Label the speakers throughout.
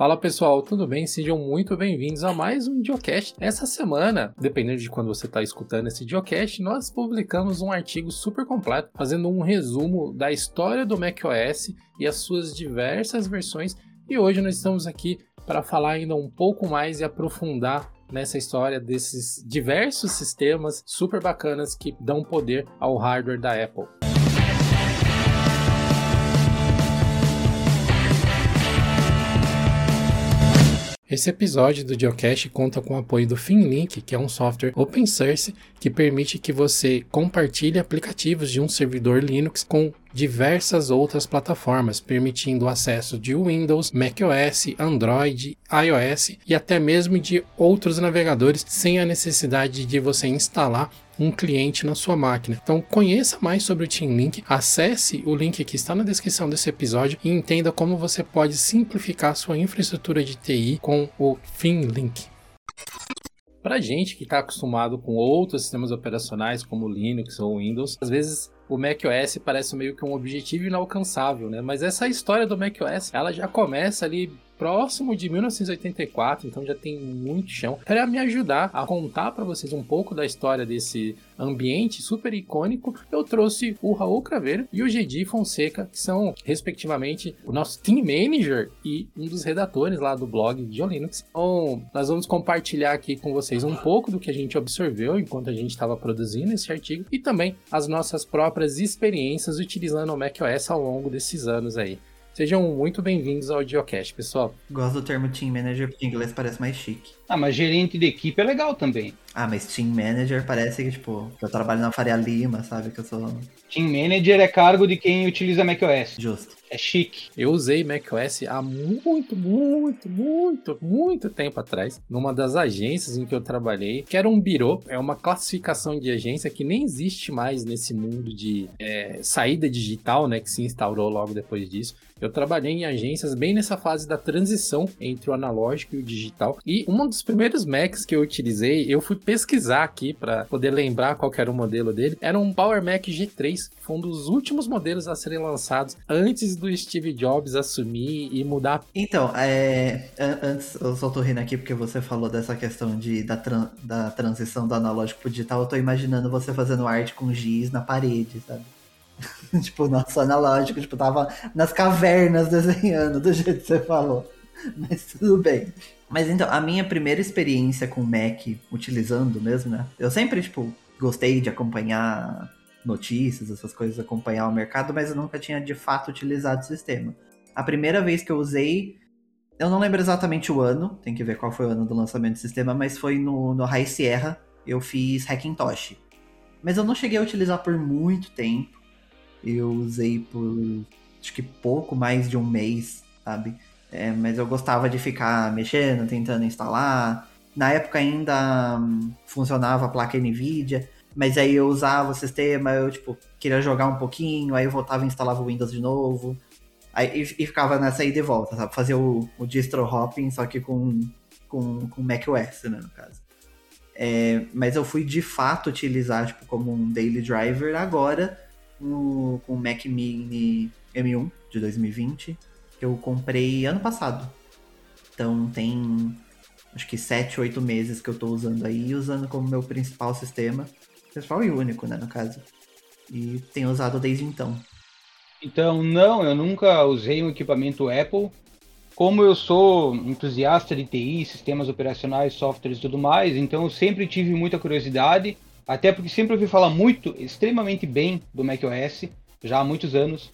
Speaker 1: Fala pessoal, tudo bem? Sejam muito bem-vindos a mais um Diocast. Essa semana, dependendo de quando você está escutando esse Diocast, nós publicamos um artigo super completo, fazendo um resumo da história do macOS e as suas diversas versões. E hoje nós estamos aqui para falar ainda um pouco mais e aprofundar nessa história desses diversos sistemas super bacanas que dão poder ao hardware da Apple. Esse episódio do Geocache conta com o apoio do FinLink, que é um software open source que permite que você compartilhe aplicativos de um servidor Linux com diversas outras plataformas, permitindo o acesso de Windows, macOS, Android, iOS e até mesmo de outros navegadores sem a necessidade de você instalar um cliente na sua máquina. Então conheça mais sobre o TeamLink, acesse o link que está na descrição desse episódio e entenda como você pode simplificar sua infraestrutura de TI com o FinLink. Para gente que está acostumado com outros sistemas operacionais como Linux ou Windows, às vezes o macOS parece meio que um objetivo inalcançável, né? Mas essa história do macOS, ela já começa ali próximo de 1984, então já tem muito chão. Para me ajudar a contar para vocês um pouco da história desse ambiente super icônico, eu trouxe o Raul Craveiro e o Gedi Fonseca, que são, respectivamente, o nosso team manager e um dos redatores lá do blog de Linux. Então, nós vamos compartilhar aqui com vocês um pouco do que a gente observeu enquanto a gente estava produzindo esse artigo e também as nossas próprias experiências utilizando o macOS ao longo desses anos aí. Sejam muito bem-vindos ao Geocast, pessoal.
Speaker 2: Gosto do termo Team Manager porque em inglês parece mais chique.
Speaker 3: Ah, mas gerente de equipe é legal também.
Speaker 2: Ah, mas Team Manager parece que, tipo, que eu trabalho na Faria Lima, sabe? Que eu sou.
Speaker 3: Team Manager é cargo de quem utiliza macOS.
Speaker 2: Justo.
Speaker 3: É chique.
Speaker 1: Eu usei macOS há muito, muito, muito, muito tempo atrás, numa das agências em que eu trabalhei, que era um birô, é uma classificação de agência que nem existe mais nesse mundo de é, saída digital, né, que se instaurou logo depois disso. Eu trabalhei em agências bem nessa fase da transição entre o analógico e o digital. E um dos primeiros Macs que eu utilizei, eu fui pesquisar aqui para poder lembrar qual era o modelo dele, era um Power Mac G3, que foi um dos últimos modelos a serem lançados antes do Steve Jobs assumir e mudar.
Speaker 2: Então, é, antes, eu só tô rindo aqui porque você falou dessa questão de, da, tran, da transição do analógico pro digital. Eu tô imaginando você fazendo arte com giz na parede, sabe? tipo, nosso analógico, tipo, tava nas cavernas desenhando do jeito que você falou. Mas tudo bem. Mas então, a minha primeira experiência com Mac, utilizando mesmo, né? Eu sempre, tipo, gostei de acompanhar notícias, essas coisas, acompanhar o mercado, mas eu nunca tinha de fato utilizado o sistema. A primeira vez que eu usei, eu não lembro exatamente o ano, tem que ver qual foi o ano do lançamento do sistema, mas foi no, no High Sierra, eu fiz Hackintosh. Mas eu não cheguei a utilizar por muito tempo. Eu usei por acho que pouco mais de um mês, sabe? É, mas eu gostava de ficar mexendo, tentando instalar. Na época ainda hum, funcionava a placa NVIDIA, mas aí eu usava o sistema, eu tipo, queria jogar um pouquinho, aí eu voltava e instalava o Windows de novo. Aí, e, e ficava nessa ida e volta, sabe? Fazer o, o distro hopping, só que com, com, com macOS, né, no caso. É, mas eu fui de fato utilizar tipo, como um daily driver agora no, com o Mac Mini M1 de 2020, que eu comprei ano passado. Então tem acho que 7, 8 meses que eu estou usando aí, usando como meu principal sistema. Principal e único, né, no caso. E tenho usado desde então.
Speaker 3: Então, não, eu nunca usei um equipamento Apple. Como eu sou entusiasta de TI, sistemas operacionais, softwares e tudo mais, então eu sempre tive muita curiosidade até porque sempre ouvi falar muito, extremamente bem do macOS, já há muitos anos.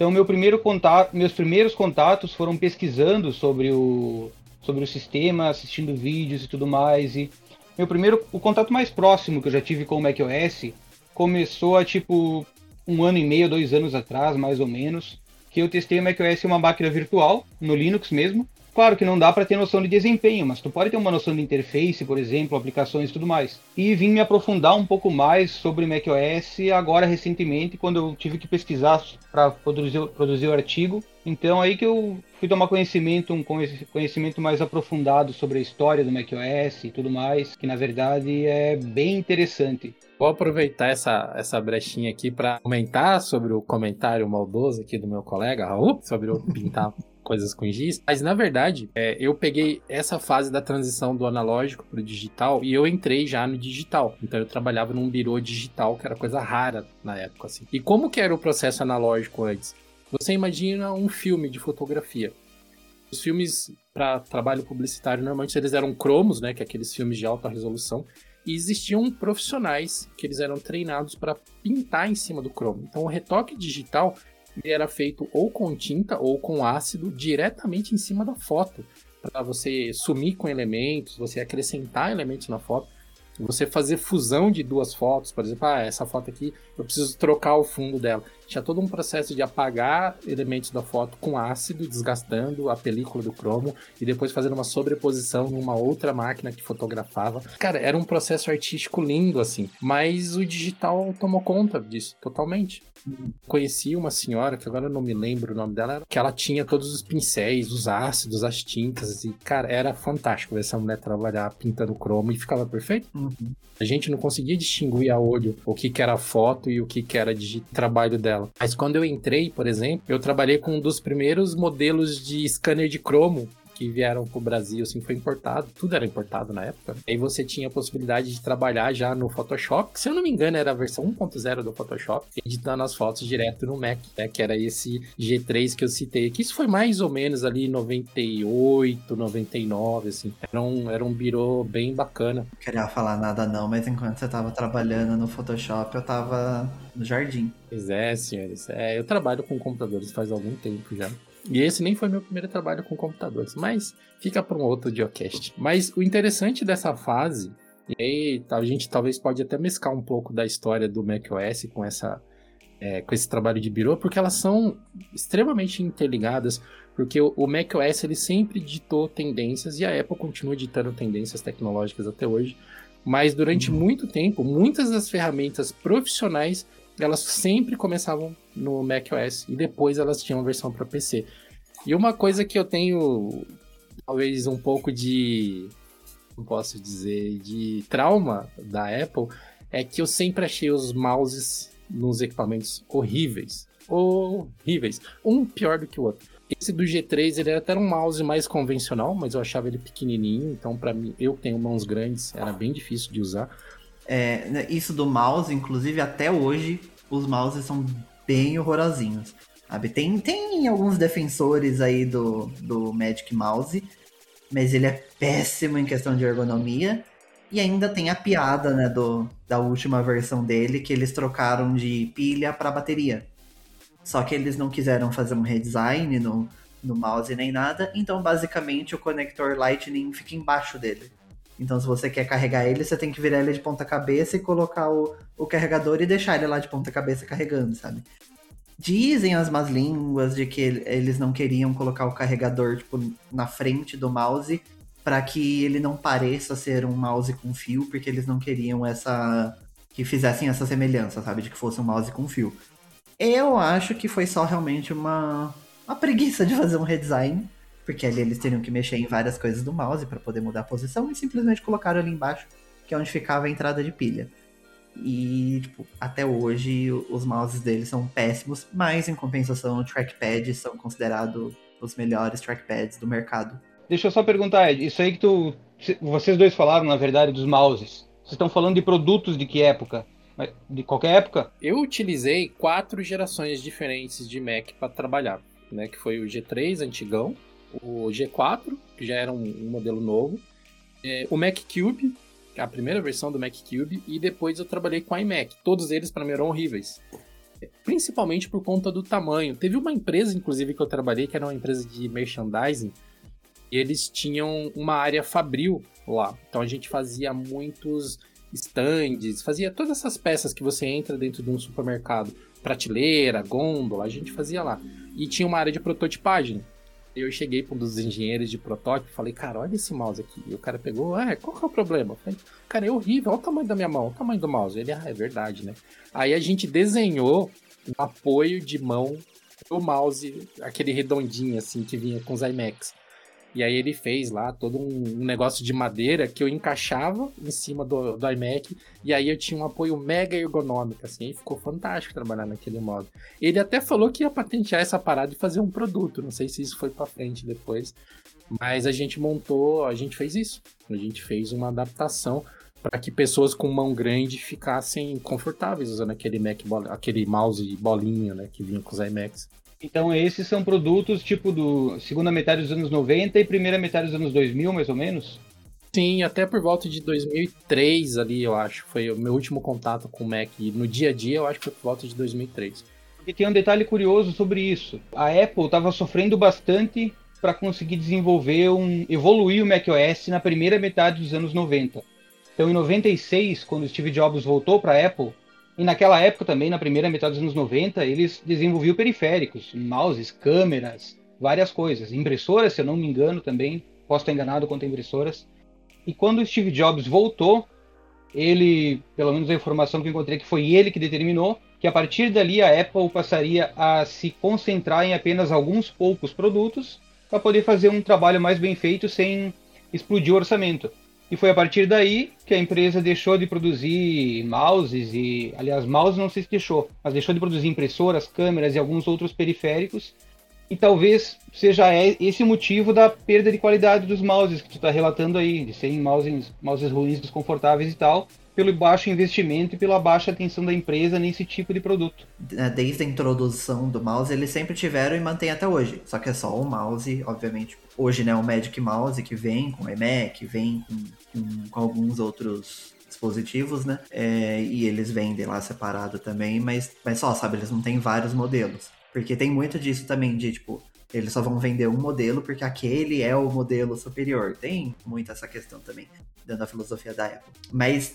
Speaker 3: Então, meu primeiro contato, meus primeiros contatos foram pesquisando sobre o, sobre o sistema, assistindo vídeos e tudo mais. E meu primeiro, o contato mais próximo que eu já tive com o macOS começou a tipo um ano e meio, dois anos atrás, mais ou menos, que eu testei o macOS em uma máquina virtual, no Linux mesmo. Claro que não dá para ter noção de desempenho, mas tu pode ter uma noção de interface, por exemplo, aplicações e tudo mais. E vim me aprofundar um pouco mais sobre macOS agora recentemente, quando eu tive que pesquisar para produzir, produzir o artigo. Então aí que eu fui tomar conhecimento, um conhecimento mais aprofundado sobre a história do macOS e tudo mais, que na verdade é bem interessante.
Speaker 1: Vou aproveitar essa, essa brechinha aqui para comentar sobre o comentário maldoso aqui do meu colega Raul, sobre o pintar coisas com giz. Mas na verdade, é, eu peguei essa fase da transição do analógico pro digital e eu entrei já no digital. Então eu trabalhava num birô digital, que era coisa rara na época, assim. E como que era o processo analógico antes? Você imagina um filme de fotografia. Os filmes para trabalho publicitário normalmente eles eram cromos, né, que é aqueles filmes de alta resolução, e existiam profissionais que eles eram treinados para pintar em cima do cromo. Então o retoque digital era feito ou com tinta ou com ácido diretamente em cima da foto, para você sumir com elementos, você acrescentar elementos na foto você fazer fusão de duas fotos, por exemplo, ah, essa foto aqui eu preciso trocar o fundo dela. Tinha todo um processo de apagar elementos da foto com ácido, desgastando a película do cromo e depois fazendo uma sobreposição numa outra máquina que fotografava. Cara, era um processo artístico lindo assim, mas o digital tomou conta disso totalmente. Conheci uma senhora, que agora eu não me lembro o nome dela, que ela tinha todos os pincéis, os ácidos, as tintas, e, cara, era fantástico ver essa mulher trabalhar pintando cromo e ficava perfeito. Uhum. A gente não conseguia distinguir a olho o que, que era foto e o que, que era de trabalho dela. Mas quando eu entrei, por exemplo, eu trabalhei com um dos primeiros modelos de scanner de cromo que vieram pro Brasil, assim, foi importado, tudo era importado na época. Aí você tinha a possibilidade de trabalhar já no Photoshop, que, se eu não me engano era a versão 1.0 do Photoshop, editando as fotos direto no Mac, né, que era esse G3 que eu citei aqui. Isso foi mais ou menos ali 98, 99, assim. Era um, era um birô bem bacana.
Speaker 2: Não queria falar nada não, mas enquanto você tava trabalhando no Photoshop, eu tava no jardim.
Speaker 1: Pois é, senhores. É, eu trabalho com computadores faz algum tempo já. E esse nem foi meu primeiro trabalho com computadores, mas fica para um outro geocast. Mas o interessante dessa fase, e aí a gente talvez pode até mesclar um pouco da história do macOS com essa é, com esse trabalho de birô, porque elas são extremamente interligadas, porque o, o macOS ele sempre ditou tendências e a Apple continua ditando tendências tecnológicas até hoje. Mas durante uhum. muito tempo, muitas das ferramentas profissionais elas sempre começavam no macOS e depois elas tinham versão para PC. E uma coisa que eu tenho talvez um pouco de não posso dizer de trauma da Apple é que eu sempre achei os mouses nos equipamentos horríveis, horríveis, um pior do que o outro. Esse do G3 ele era até um mouse mais convencional, mas eu achava ele pequenininho, então para mim eu tenho mãos grandes, era bem difícil de usar.
Speaker 2: É, né, isso do mouse, inclusive até hoje, os mouses são bem horrorosinhos. Sabe? Tem, tem alguns defensores aí do, do Magic Mouse, mas ele é péssimo em questão de ergonomia. E ainda tem a piada, né, do, da última versão dele, que eles trocaram de pilha para bateria. Só que eles não quiseram fazer um redesign no, no mouse nem nada, então basicamente o conector Lightning fica embaixo dele. Então, se você quer carregar ele, você tem que virar ele de ponta cabeça e colocar o, o carregador e deixar ele lá de ponta cabeça carregando, sabe? Dizem as más línguas de que eles não queriam colocar o carregador tipo, na frente do mouse para que ele não pareça ser um mouse com fio, porque eles não queriam essa que fizessem essa semelhança, sabe, de que fosse um mouse com fio. Eu acho que foi só realmente uma uma preguiça de fazer um redesign porque ali eles teriam que mexer em várias coisas do mouse para poder mudar a posição e simplesmente colocaram ali embaixo, que é onde ficava a entrada de pilha. E, tipo, até hoje os mouses deles são péssimos, mas em compensação, trackpads são considerados os melhores trackpads do mercado.
Speaker 3: Deixa eu só perguntar, Ed, isso aí que tu. Vocês dois falaram, na verdade, dos mouses. Vocês estão falando de produtos de que época? De qualquer época?
Speaker 1: Eu utilizei quatro gerações diferentes de Mac para trabalhar, né? Que foi o G3 antigão, o G4, que já era um, um modelo novo, é, o Mac Cube, é a primeira versão do Mac Cube, e depois eu trabalhei com iMac. Todos eles para mim eram horríveis. Principalmente por conta do tamanho. Teve uma empresa, inclusive, que eu trabalhei, que era uma empresa de merchandising, e eles tinham uma área fabril lá. Então a gente fazia muitos stands, fazia todas essas peças que você entra dentro de um supermercado, prateleira, gôndola, a gente fazia lá. E tinha uma área de prototipagem eu cheguei para um dos engenheiros de protótipo e falei, cara, olha esse mouse aqui. E o cara pegou, ah, qual que é o problema? Falei, cara, é horrível, olha o tamanho da minha mão, o tamanho do mouse. Ele, ah, é verdade, né? Aí a gente desenhou um apoio de mão do mouse, aquele redondinho assim que vinha com os iMacs. E aí ele fez lá todo um negócio de madeira que eu encaixava em cima do, do iMac. E aí eu tinha um apoio mega ergonômico, assim. E ficou fantástico trabalhar naquele modo. Ele até falou que ia patentear essa parada e fazer um produto. Não sei se isso foi pra frente depois. Mas a gente montou, a gente fez isso. A gente fez uma adaptação para que pessoas com mão grande ficassem confortáveis usando aquele Mac, aquele mouse bolinha, né, que vinha com os iMacs.
Speaker 3: Então esses são produtos tipo do segunda metade dos anos 90 e primeira metade dos anos 2000, mais ou menos?
Speaker 1: Sim, até por volta de 2003 ali, eu acho. Foi o meu último contato com o Mac. E no dia a dia, eu acho que foi por volta de 2003.
Speaker 3: Porque tem um detalhe curioso sobre isso. A Apple estava sofrendo bastante para conseguir desenvolver um evoluir o macOS na primeira metade dos anos 90. Então, em 96, quando Steve Jobs voltou para a Apple, e naquela época também, na primeira metade dos anos 90, eles desenvolviam periféricos, mouses, câmeras, várias coisas. Impressoras, se eu não me engano também, posso estar enganado quanto a impressoras. E quando o Steve Jobs voltou, ele, pelo menos a informação que eu encontrei, que foi ele que determinou que a partir dali a Apple passaria a se concentrar em apenas alguns poucos produtos para poder fazer um trabalho mais bem feito sem explodir o orçamento. E foi a partir daí que a empresa deixou de produzir mouses e, aliás, mouse não sei se deixou, mas deixou de produzir impressoras, câmeras e alguns outros periféricos. E talvez seja esse o motivo da perda de qualidade dos mouses que tu está relatando aí, de serem mouses, mouses ruins, desconfortáveis e tal, pelo baixo investimento e pela baixa atenção da empresa nesse tipo de produto.
Speaker 2: É, desde a introdução do mouse, eles sempre tiveram e mantêm até hoje. Só que é só o mouse, obviamente. Hoje, né, o Magic Mouse que vem com iMac, vem com, com, com alguns outros dispositivos, né? É, e eles vendem lá separado também, mas, mas só, sabe, eles não têm vários modelos. Porque tem muito disso também, de tipo, eles só vão vender um modelo porque aquele é o modelo superior. Tem muito essa questão também, dentro da filosofia da Apple. Mas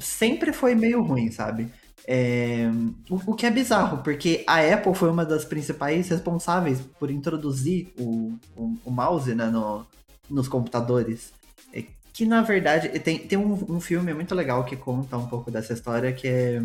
Speaker 2: sempre foi meio ruim, sabe? É, o, o, que é bizarro, porque a Apple foi uma das principais responsáveis por introduzir o, o, o mouse né, no, nos computadores. É, que na verdade tem, tem um, um, filme muito legal que conta um pouco dessa história que é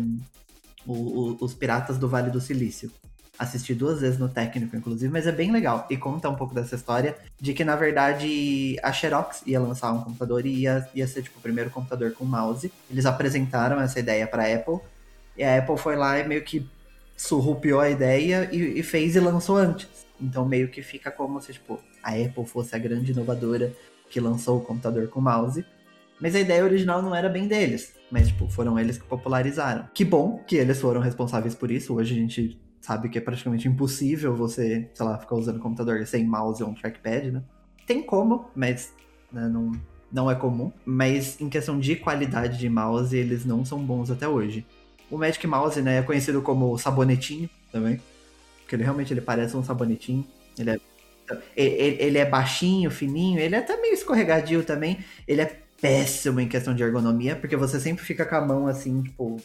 Speaker 2: o, Os Piratas do Vale do Silício. Assisti duas vezes no técnico, inclusive, mas é bem legal. E conta um pouco dessa história de que, na verdade, a Xerox ia lançar um computador e ia, ia ser tipo, o primeiro computador com mouse. Eles apresentaram essa ideia para a Apple. E a Apple foi lá e meio que surrupiou a ideia e, e, fez e lançou antes. Então meio que fica como se, tipo, a Apple fosse a grande inovadora que lançou o computador com mouse. Mas a ideia original não era bem deles. Mas, tipo, foram eles que popularizaram. Que bom que eles foram responsáveis por isso. Hoje a gente sabe que é praticamente impossível você, sei lá, ficar usando computador sem mouse ou um trackpad, né? Tem como, mas né, não, não é comum. Mas em questão de qualidade de mouse, eles não são bons até hoje. O Magic Mouse, né, é conhecido como sabonetinho também. Porque ele realmente ele parece um sabonetinho. Ele é, ele, ele é baixinho, fininho, ele é até meio escorregadio também. Ele é péssimo em questão de ergonomia, porque você sempre fica com a mão assim, tipo,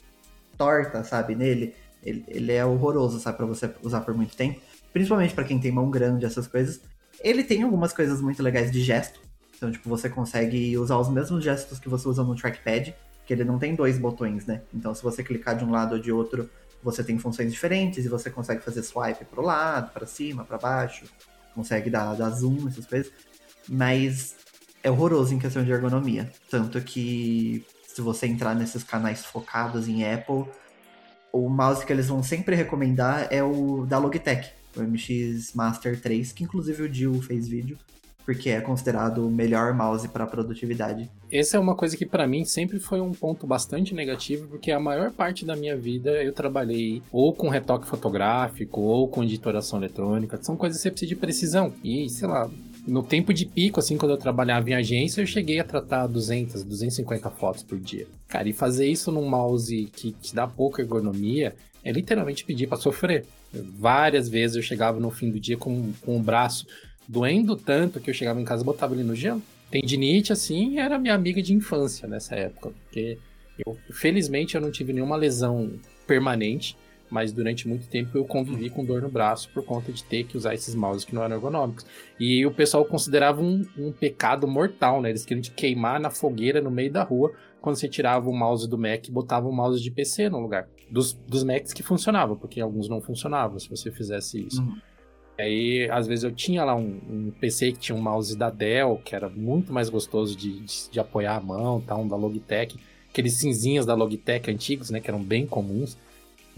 Speaker 2: torta, sabe, nele. Ele, ele é horroroso, sabe, para você usar por muito tempo. Principalmente para quem tem mão grande, essas coisas. Ele tem algumas coisas muito legais de gesto. Então, tipo, você consegue usar os mesmos gestos que você usa no trackpad, que ele não tem dois botões, né? Então, se você clicar de um lado ou de outro, você tem funções diferentes e você consegue fazer swipe pro lado, para cima, para baixo, consegue dar, dar zoom, essas coisas. Mas é horroroso em questão de ergonomia. Tanto que se você entrar nesses canais focados em Apple, o mouse que eles vão sempre recomendar é o da Logitech, o MX Master 3, que inclusive o Jill fez vídeo, porque é considerado o melhor mouse para produtividade.
Speaker 1: Essa é uma coisa que para mim sempre foi um ponto bastante negativo, porque a maior parte da minha vida eu trabalhei ou com retoque fotográfico ou com editoração eletrônica, são coisas que você precisa de precisão. E, sei lá, no tempo de pico, assim, quando eu trabalhava em agência, eu cheguei a tratar 200, 250 fotos por dia. Cara, e fazer isso num mouse que te dá pouca ergonomia é literalmente pedir para sofrer. Várias vezes eu chegava no fim do dia com, com o braço doendo tanto que eu chegava em casa e botava ele no gelo. Tendinite, assim, era minha amiga de infância nessa época, porque eu, felizmente eu não tive nenhuma lesão permanente mas durante muito tempo eu convivi com dor no braço por conta de ter que usar esses mouses que não eram ergonômicos. E o pessoal considerava um, um pecado mortal, né? Eles queriam te queimar na fogueira no meio da rua quando você tirava o mouse do Mac e botava o mouse de PC no lugar. Dos, dos Macs que funcionavam, porque alguns não funcionavam se você fizesse isso. Uhum. Aí, às vezes, eu tinha lá um, um, PC que tinha um mouse da Dell, que era muito mais gostoso de, de, de apoiar a mão, tá? um da Logitech. Aqueles cinzinhos da Logitech antigos, né? Que eram bem comuns.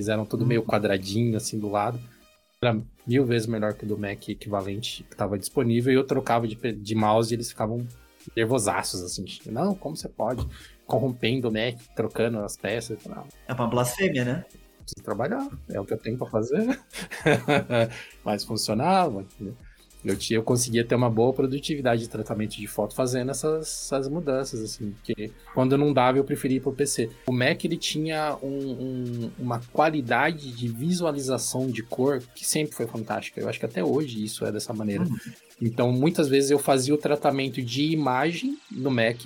Speaker 1: Fizeram tudo meio uhum. quadradinho, assim, do lado. Era mil vezes melhor que o do Mac equivalente que estava disponível. E eu trocava de, de mouse e eles ficavam nervosaços, assim. Não, como você pode? Corrompendo o Mac, trocando as peças.
Speaker 2: É uma blasfêmia, né?
Speaker 1: preciso trabalhar, é o que eu tenho para fazer. Mas funcionava, entendeu? Eu, eu conseguia ter uma boa produtividade de tratamento de foto fazendo essas, essas mudanças, assim, porque quando não dava eu preferia ir pro PC. O Mac, ele tinha um, um, uma qualidade de visualização de cor que sempre foi fantástica. Eu acho que até hoje isso é dessa maneira. Uhum. Então, muitas vezes eu fazia o tratamento de imagem no Mac,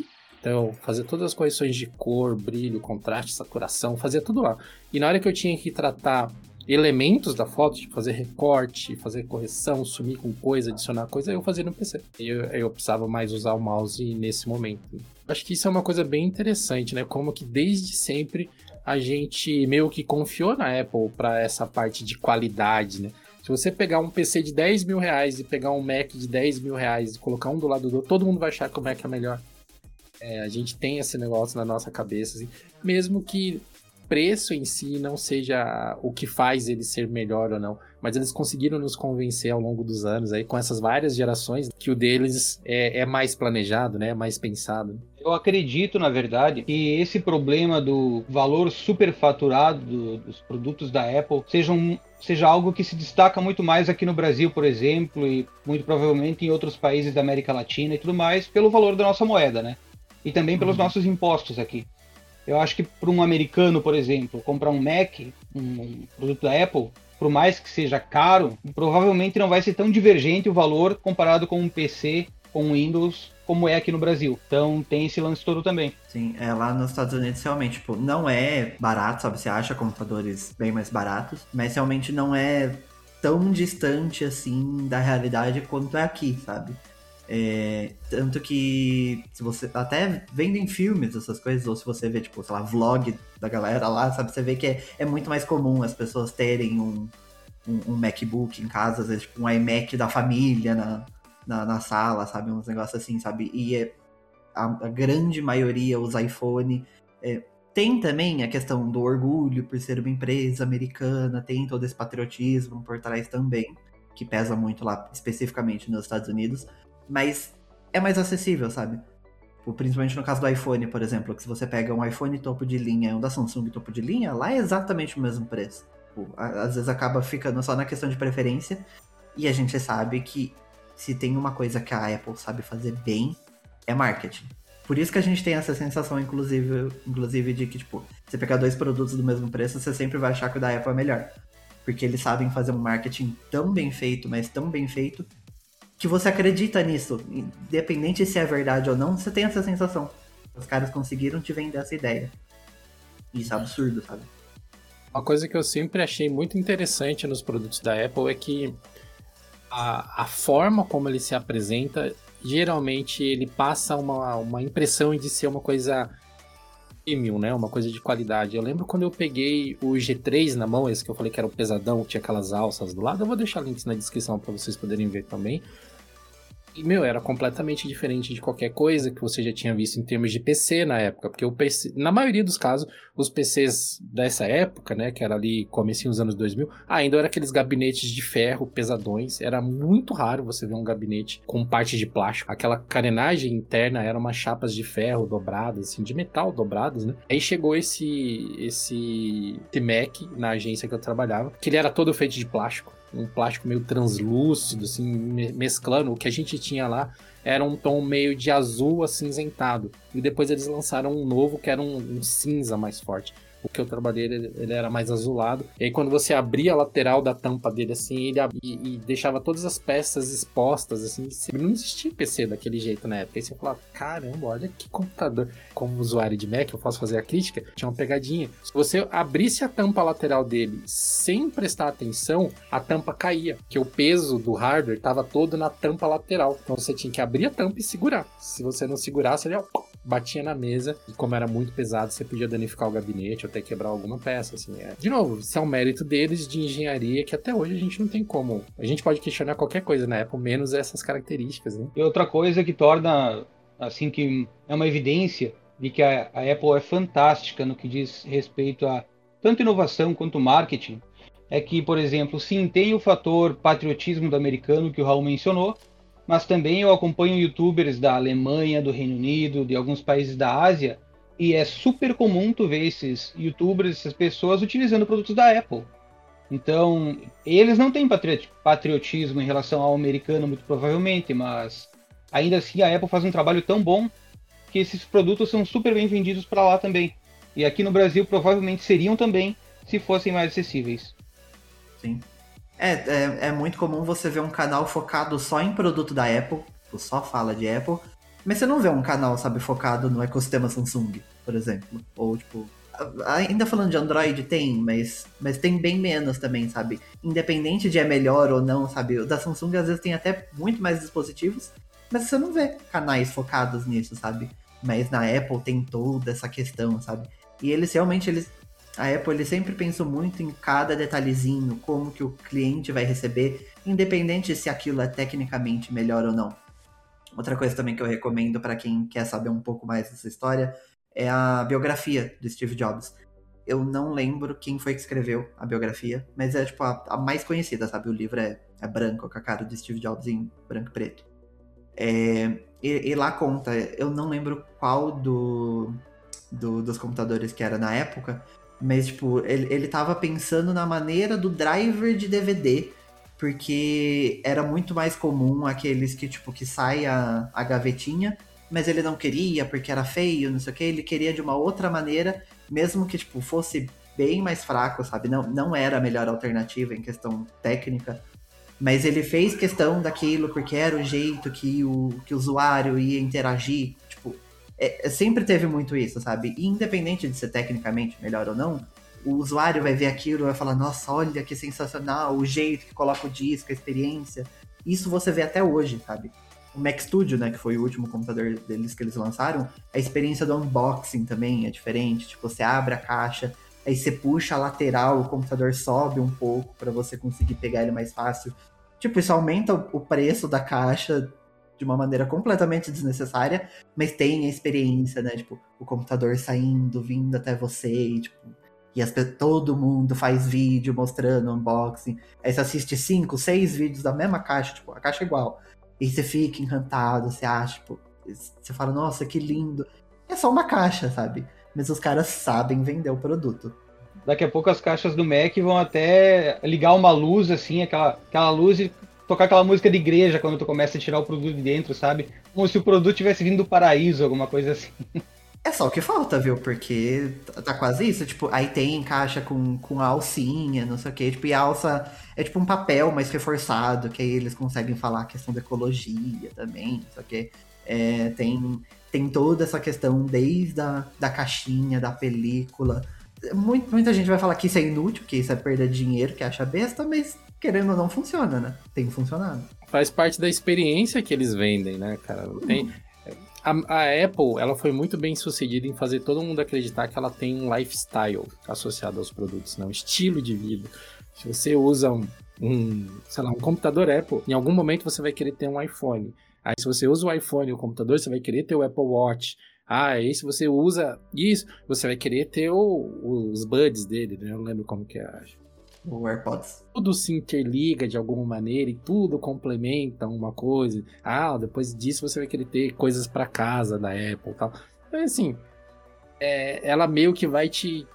Speaker 1: então, fazer todas as correções de cor, brilho, contraste, saturação, fazia tudo lá. E na hora que eu tinha que tratar elementos da foto, tipo fazer recorte, fazer correção, sumir com coisa, adicionar coisa, eu fazia no PC. Eu, eu precisava mais usar o mouse nesse momento. Acho que isso é uma coisa bem interessante, né? Como que desde sempre a gente meio que confiou na Apple para essa parte de qualidade, né? Se você pegar um PC de 10 mil reais e pegar um Mac de 10 mil reais e colocar um do lado do outro, todo mundo vai achar que o Mac é melhor. É, a gente tem esse negócio na nossa cabeça, assim, mesmo que preço em si não seja o que faz ele ser melhor ou não, mas eles conseguiram nos convencer ao longo dos anos aí com essas várias gerações que o deles é, é mais planejado, né, é mais pensado.
Speaker 3: Eu acredito, na verdade, que esse problema do valor superfaturado do, dos produtos da Apple seja, um, seja algo que se destaca muito mais aqui no Brasil, por exemplo, e muito provavelmente em outros países da América Latina e tudo mais, pelo valor da nossa moeda, né? e também pelos uhum. nossos impostos aqui. Eu acho que para um americano, por exemplo, comprar um Mac, um produto da Apple, por mais que seja caro, provavelmente não vai ser tão divergente o valor comparado com um PC, com um Windows, como é aqui no Brasil. Então tem esse lance todo também.
Speaker 2: Sim, é lá nos Estados Unidos realmente, tipo, não é barato, sabe? Você acha computadores bem mais baratos, mas realmente não é tão distante assim da realidade quanto é aqui, sabe? É, tanto que se você até vendo em filmes essas coisas, ou se você vê, tipo, sei lá, vlog da galera lá, sabe, você vê que é, é muito mais comum as pessoas terem um, um, um, MacBook em casa, às vezes, tipo, um iMac da família na, na, na sala, sabe? Uns negócios assim, sabe? E é, a, a, grande maioria usa iPhone. É, tem também a questão do orgulho por ser uma empresa americana, tem todo esse patriotismo por trás também, que pesa muito lá, especificamente nos Estados Unidos mas é mais acessível, sabe? Tipo, principalmente no caso do iPhone, por exemplo, que se você pega um iPhone topo de linha e um da Samsung topo de linha, lá é exatamente o mesmo preço. Tipo, às vezes acaba ficando só na questão de preferência, e a gente sabe que se tem uma coisa que a Apple sabe fazer bem, é marketing. Por isso que a gente tem essa sensação, inclusive, inclusive de que, tipo, você pegar dois produtos do mesmo preço, você sempre vai achar que o da Apple é melhor. Porque eles sabem fazer um marketing tão bem feito, mas tão bem feito, que você acredita nisso. Independente se é verdade ou não, você tem essa sensação. Os caras conseguiram te vender essa ideia. Isso é absurdo, sabe?
Speaker 1: Uma coisa que eu sempre achei muito interessante nos produtos da Apple é que a, a forma como ele se apresenta, geralmente ele passa uma, uma impressão de ser uma coisa premium, né? Uma coisa de qualidade. Eu lembro quando eu peguei o G3 na mão, esse que eu falei que era o pesadão, tinha aquelas alças do lado. Eu vou deixar links na descrição para vocês poderem ver também. E, meu, era completamente diferente de qualquer coisa que você já tinha visto em termos de PC na época. Porque o PC, na maioria dos casos, os PCs dessa época, né, que era ali comecinho dos anos 2000, ainda eram aqueles gabinetes de ferro pesadões. Era muito raro você ver um gabinete com parte de plástico. Aquela carenagem interna eram umas chapas de ferro dobradas, assim, de metal dobradas, né? Aí chegou esse, esse, esse Mac na agência que eu trabalhava, que ele era todo feito de plástico um plástico meio translúcido, assim, mesclando. O que a gente tinha lá era um tom meio de azul acinzentado. E depois eles lançaram um novo que era um, um cinza mais forte o que eu trabalhei ele, ele, era mais azulado. E aí quando você abria a lateral da tampa dele assim, ele e, e deixava todas as peças expostas assim, não existia PC daquele jeito na época. Aí você falava, caramba, olha que computador. Como usuário de Mac, eu posso fazer a crítica, tinha uma pegadinha. Se você abrisse a tampa lateral dele sem prestar atenção, a tampa caía, que o peso do hardware estava todo na tampa lateral. Então você tinha que abrir a tampa e segurar. Se você não segurasse, ele batia na mesa e como era muito pesado, você podia danificar o gabinete ou até quebrar alguma peça, assim. É. De novo, isso é um mérito deles de engenharia que até hoje a gente não tem como. A gente pode questionar qualquer coisa na Apple, menos essas características, né?
Speaker 3: E outra coisa que torna, assim, que é uma evidência de que a, a Apple é fantástica no que diz respeito a tanto inovação quanto marketing, é que, por exemplo, sim, tem o fator patriotismo do americano que o Raul mencionou, mas também eu acompanho youtubers da Alemanha, do Reino Unido, de alguns países da Ásia, e é super comum tu ver esses youtubers, essas pessoas utilizando produtos da Apple. Então, eles não têm patriotismo em relação ao americano, muito provavelmente, mas ainda assim a Apple faz um trabalho tão bom que esses produtos são super bem vendidos para lá também. E aqui no Brasil provavelmente seriam também, se fossem mais acessíveis.
Speaker 2: Sim. É, é, é, muito comum você ver um canal focado só em produto da Apple, só fala de Apple, mas você não vê um canal, sabe, focado no ecossistema Samsung, por exemplo. Ou, tipo, ainda falando de Android, tem, mas, mas tem bem menos também, sabe? Independente de é melhor ou não, sabe? O da Samsung às vezes tem até muito mais dispositivos, mas você não vê canais focados nisso, sabe? Mas na Apple tem toda essa questão, sabe? E eles realmente, eles a Apple sempre pensou muito em cada detalhezinho, como que o cliente vai receber, independente se aquilo é tecnicamente melhor ou não. Outra coisa também que eu recomendo para quem quer saber um pouco mais dessa história é a biografia de Steve Jobs. Eu não lembro quem foi que escreveu a biografia, mas é tipo a, a mais conhecida, sabe? O livro é, é, branco, com a cara de Steve Jobs em branco e preto. É, e, e, lá conta, eu não lembro qual do, do, dos computadores que era na época, mas, tipo, ele, ele tava pensando na maneira do driver de DVD, porque era muito mais comum aqueles que, tipo, que sai a, a gavetinha, mas ele não queria porque era feio, não sei o que, ele queria de uma outra maneira, mesmo que, tipo, fosse bem mais fraco, sabe? Não, não era a melhor alternativa em questão técnica, mas ele fez questão daquilo porque era o jeito que o, que o usuário ia interagir é, é, sempre teve muito isso, sabe? E independente de ser tecnicamente melhor ou não, o usuário vai ver aquilo e vai falar, nossa, olha que sensacional, o jeito que coloca o disco, a experiência. Isso você vê até hoje, sabe? O Mac Studio, né, que foi o último computador deles que eles lançaram, a experiência do unboxing também é diferente. Tipo, você abre a caixa, aí você puxa a lateral, o computador sobe um pouco para você conseguir pegar ele mais fácil. Tipo, isso aumenta o preço da caixa de uma maneira completamente desnecessária, mas tem a experiência, né? Tipo, o computador saindo, vindo até você, e, tipo, e as, todo mundo faz vídeo mostrando unboxing. Aí você assiste cinco, seis vídeos da mesma caixa, tipo, a caixa é igual. E você fica encantado, você acha, tipo, você fala, nossa, que lindo. É só uma caixa, sabe? Mas os caras sabem vender o produto.
Speaker 3: Daqui a pouco as caixas do Mac vão até ligar uma luz, assim, aquela, aquela luz e tocar aquela música de igreja quando tu começa a tirar o produto de dentro, sabe? Como se o produto tivesse vindo do paraíso, alguma coisa assim.
Speaker 2: É só o que falta, viu? Porque tá quase isso. Tipo, aí tem caixa com, com alcinha, não sei o quê. Tipo, e a alça é tipo um papel mais reforçado, que aí eles conseguem falar a questão da ecologia também, não sei o quê. É, tem, tem toda essa questão desde a da caixinha, da película. Muita, muita gente vai falar que isso é inútil, que isso é perda de dinheiro, que acha besta, mas querendo ou não, funciona, né? Tem funcionado.
Speaker 1: Faz parte da experiência que eles vendem, né, cara? Tem... A, a, Apple, ela foi muito bem sucedida em fazer todo mundo acreditar que ela tem um lifestyle associado aos produtos, né? um estilo de vida. Se você usa um, um, sei lá, um computador Apple, em algum momento você vai querer ter um iPhone. Aí se você usa o iPhone o computador, você vai querer ter o Apple Watch. Ah, aí se você usa isso, você vai querer ter o, os buds dele, né? Eu não lembro como que é,
Speaker 2: o AirPods.
Speaker 1: Tudo se interliga de alguma maneira e tudo complementa uma coisa. Ah, depois disso você vai querer ter coisas para casa da Apple e tal. Então, assim, é, ela meio que vai te,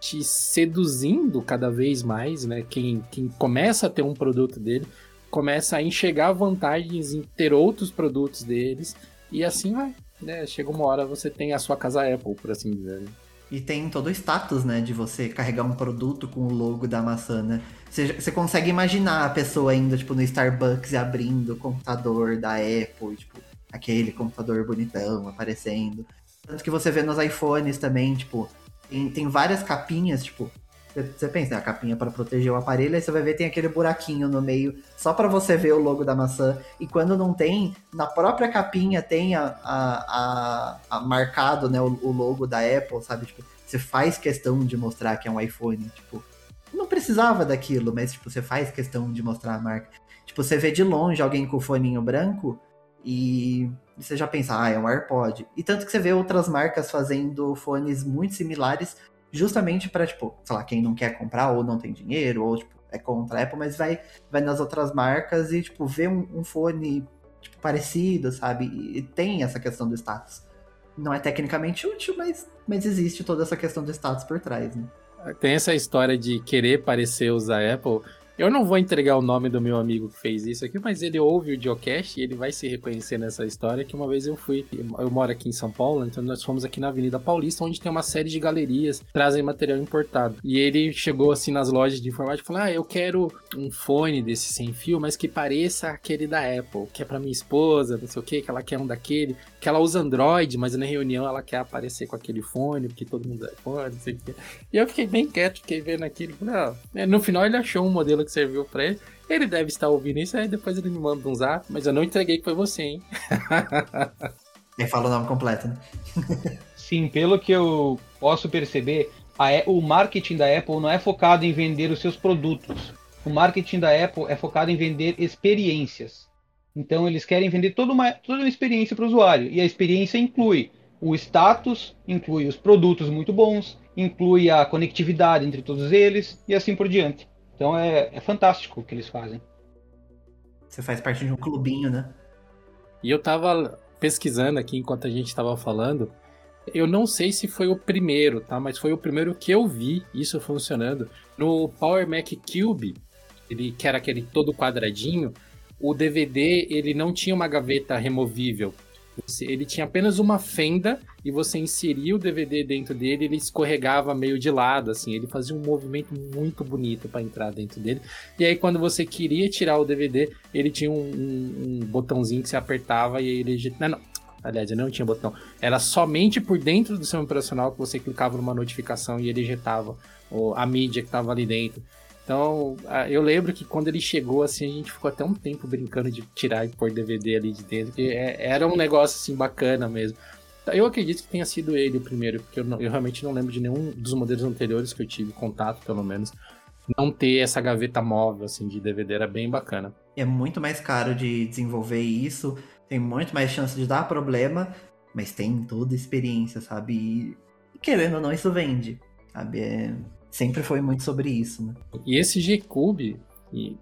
Speaker 1: te seduzindo cada vez mais, né? Quem, quem começa a ter um produto dele começa a enxergar vantagens em ter outros produtos deles e assim vai. Né? Chega uma hora você tem a sua casa Apple, por assim dizer.
Speaker 2: E tem todo o status, né, de você carregar um produto com o logo da maçã, né? Você, você consegue imaginar a pessoa indo, tipo, no Starbucks e abrindo o computador da Apple, tipo, aquele computador bonitão aparecendo. Tanto que você vê nos iPhones também, tipo, tem, tem várias capinhas, tipo, Você pensa, né, a capinha para proteger o aparelho, aí você vai ver tem aquele buraquinho no meio, só para você ver o logo da maçã. E quando não tem, na própria capinha tem a, a, a, a marcado né, o, o, logo da Apple, sabe? Tipo, você faz questão de mostrar que é um iPhone, tipo, não precisava daquilo, mas tipo, você faz questão de mostrar a marca. Tipo, você vê de longe alguém com o foninho branco e você já pensa, ah, é um AirPod. E tanto que você vê outras marcas fazendo fones muito similares, justamente para tipo, sei lá, quem não quer comprar ou não tem dinheiro, ou tipo, é contra a Apple, mas vai, vai nas outras marcas e, tipo, vê um, um fone tipo, parecido, sabe? E, e tem essa questão do status. Não é tecnicamente útil, mas, mas existe toda essa questão do status por trás, né?
Speaker 1: Tem essa história de querer parecer usar Apple. Eu não vou entregar o nome do meu amigo que fez isso aqui, mas ele ouve o Geocache e ele vai se reconhecer nessa história que uma vez eu fui, eu moro aqui em São Paulo, então nós fomos aqui na Avenida Paulista, onde tem uma série de galerias que trazem material importado. E ele chegou assim nas lojas de informática e falou: "Ah, eu quero um fone desse sem fio, mas que pareça aquele da Apple, que é para minha esposa, não sei o que, que ela quer um daquele, que ela usa Android, mas na reunião ela quer aparecer com aquele fone, porque todo mundo é fone, não sei o que". E eu fiquei bem quieto, fiquei vendo aquilo, falei, ah, no final ele achou um modelo que serviu para ele. Ele deve estar ouvindo isso, aí depois ele me manda um zap, mas eu não entreguei que foi você, hein?
Speaker 2: Nem fala o nome completo, né?
Speaker 3: Sim, pelo que eu posso perceber, a, o marketing da Apple não é focado em vender os seus produtos. O marketing da Apple é focado em vender experiências. Então eles querem vender toda uma, toda uma experiência para o usuário. E a experiência inclui o status, inclui os produtos muito bons, inclui a conectividade entre todos eles e assim por diante. Então é, é fantástico o que eles fazem.
Speaker 2: Você faz parte de um clubinho, né?
Speaker 1: E eu tava pesquisando aqui enquanto a gente tava falando. Eu não sei se foi o primeiro, tá? Mas foi o primeiro que eu vi isso funcionando. No Power Mac Cube, ele, que era aquele todo quadradinho, o DVD ele não tinha uma gaveta removível. Ele tinha apenas uma fenda e você inseria o DVD dentro dele, ele escorregava meio de lado, assim, ele fazia um movimento muito bonito para entrar dentro dele. E aí quando você queria tirar o DVD, ele tinha um, um, um botãozinho que você apertava e ele não, não, aliás, não tinha botão. Era somente por dentro do seu operacional que você clicava numa notificação e ele ejetava a mídia que estava ali dentro. Então, eu lembro que quando ele chegou, assim, a gente ficou até um tempo brincando de tirar e pôr DVD ali de dentro, que é, era um negócio, assim, bacana mesmo. Eu acredito que tenha sido ele o primeiro, porque eu, não, eu realmente não lembro de nenhum dos modelos anteriores que eu tive contato, pelo menos, não ter essa gaveta móvel, assim, de DVD, era bem bacana.
Speaker 2: É muito mais caro de desenvolver isso, tem muito mais chance de dar problema, mas tem toda a experiência, sabe? E, querendo ou não, isso vende, sabe? É sempre foi muito sobre isso, né?
Speaker 1: E esse G-Cube,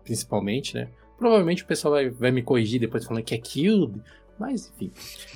Speaker 1: principalmente, né? Provavelmente o pessoal vai, vai me corrigir depois falando que é Cube, mas enfim.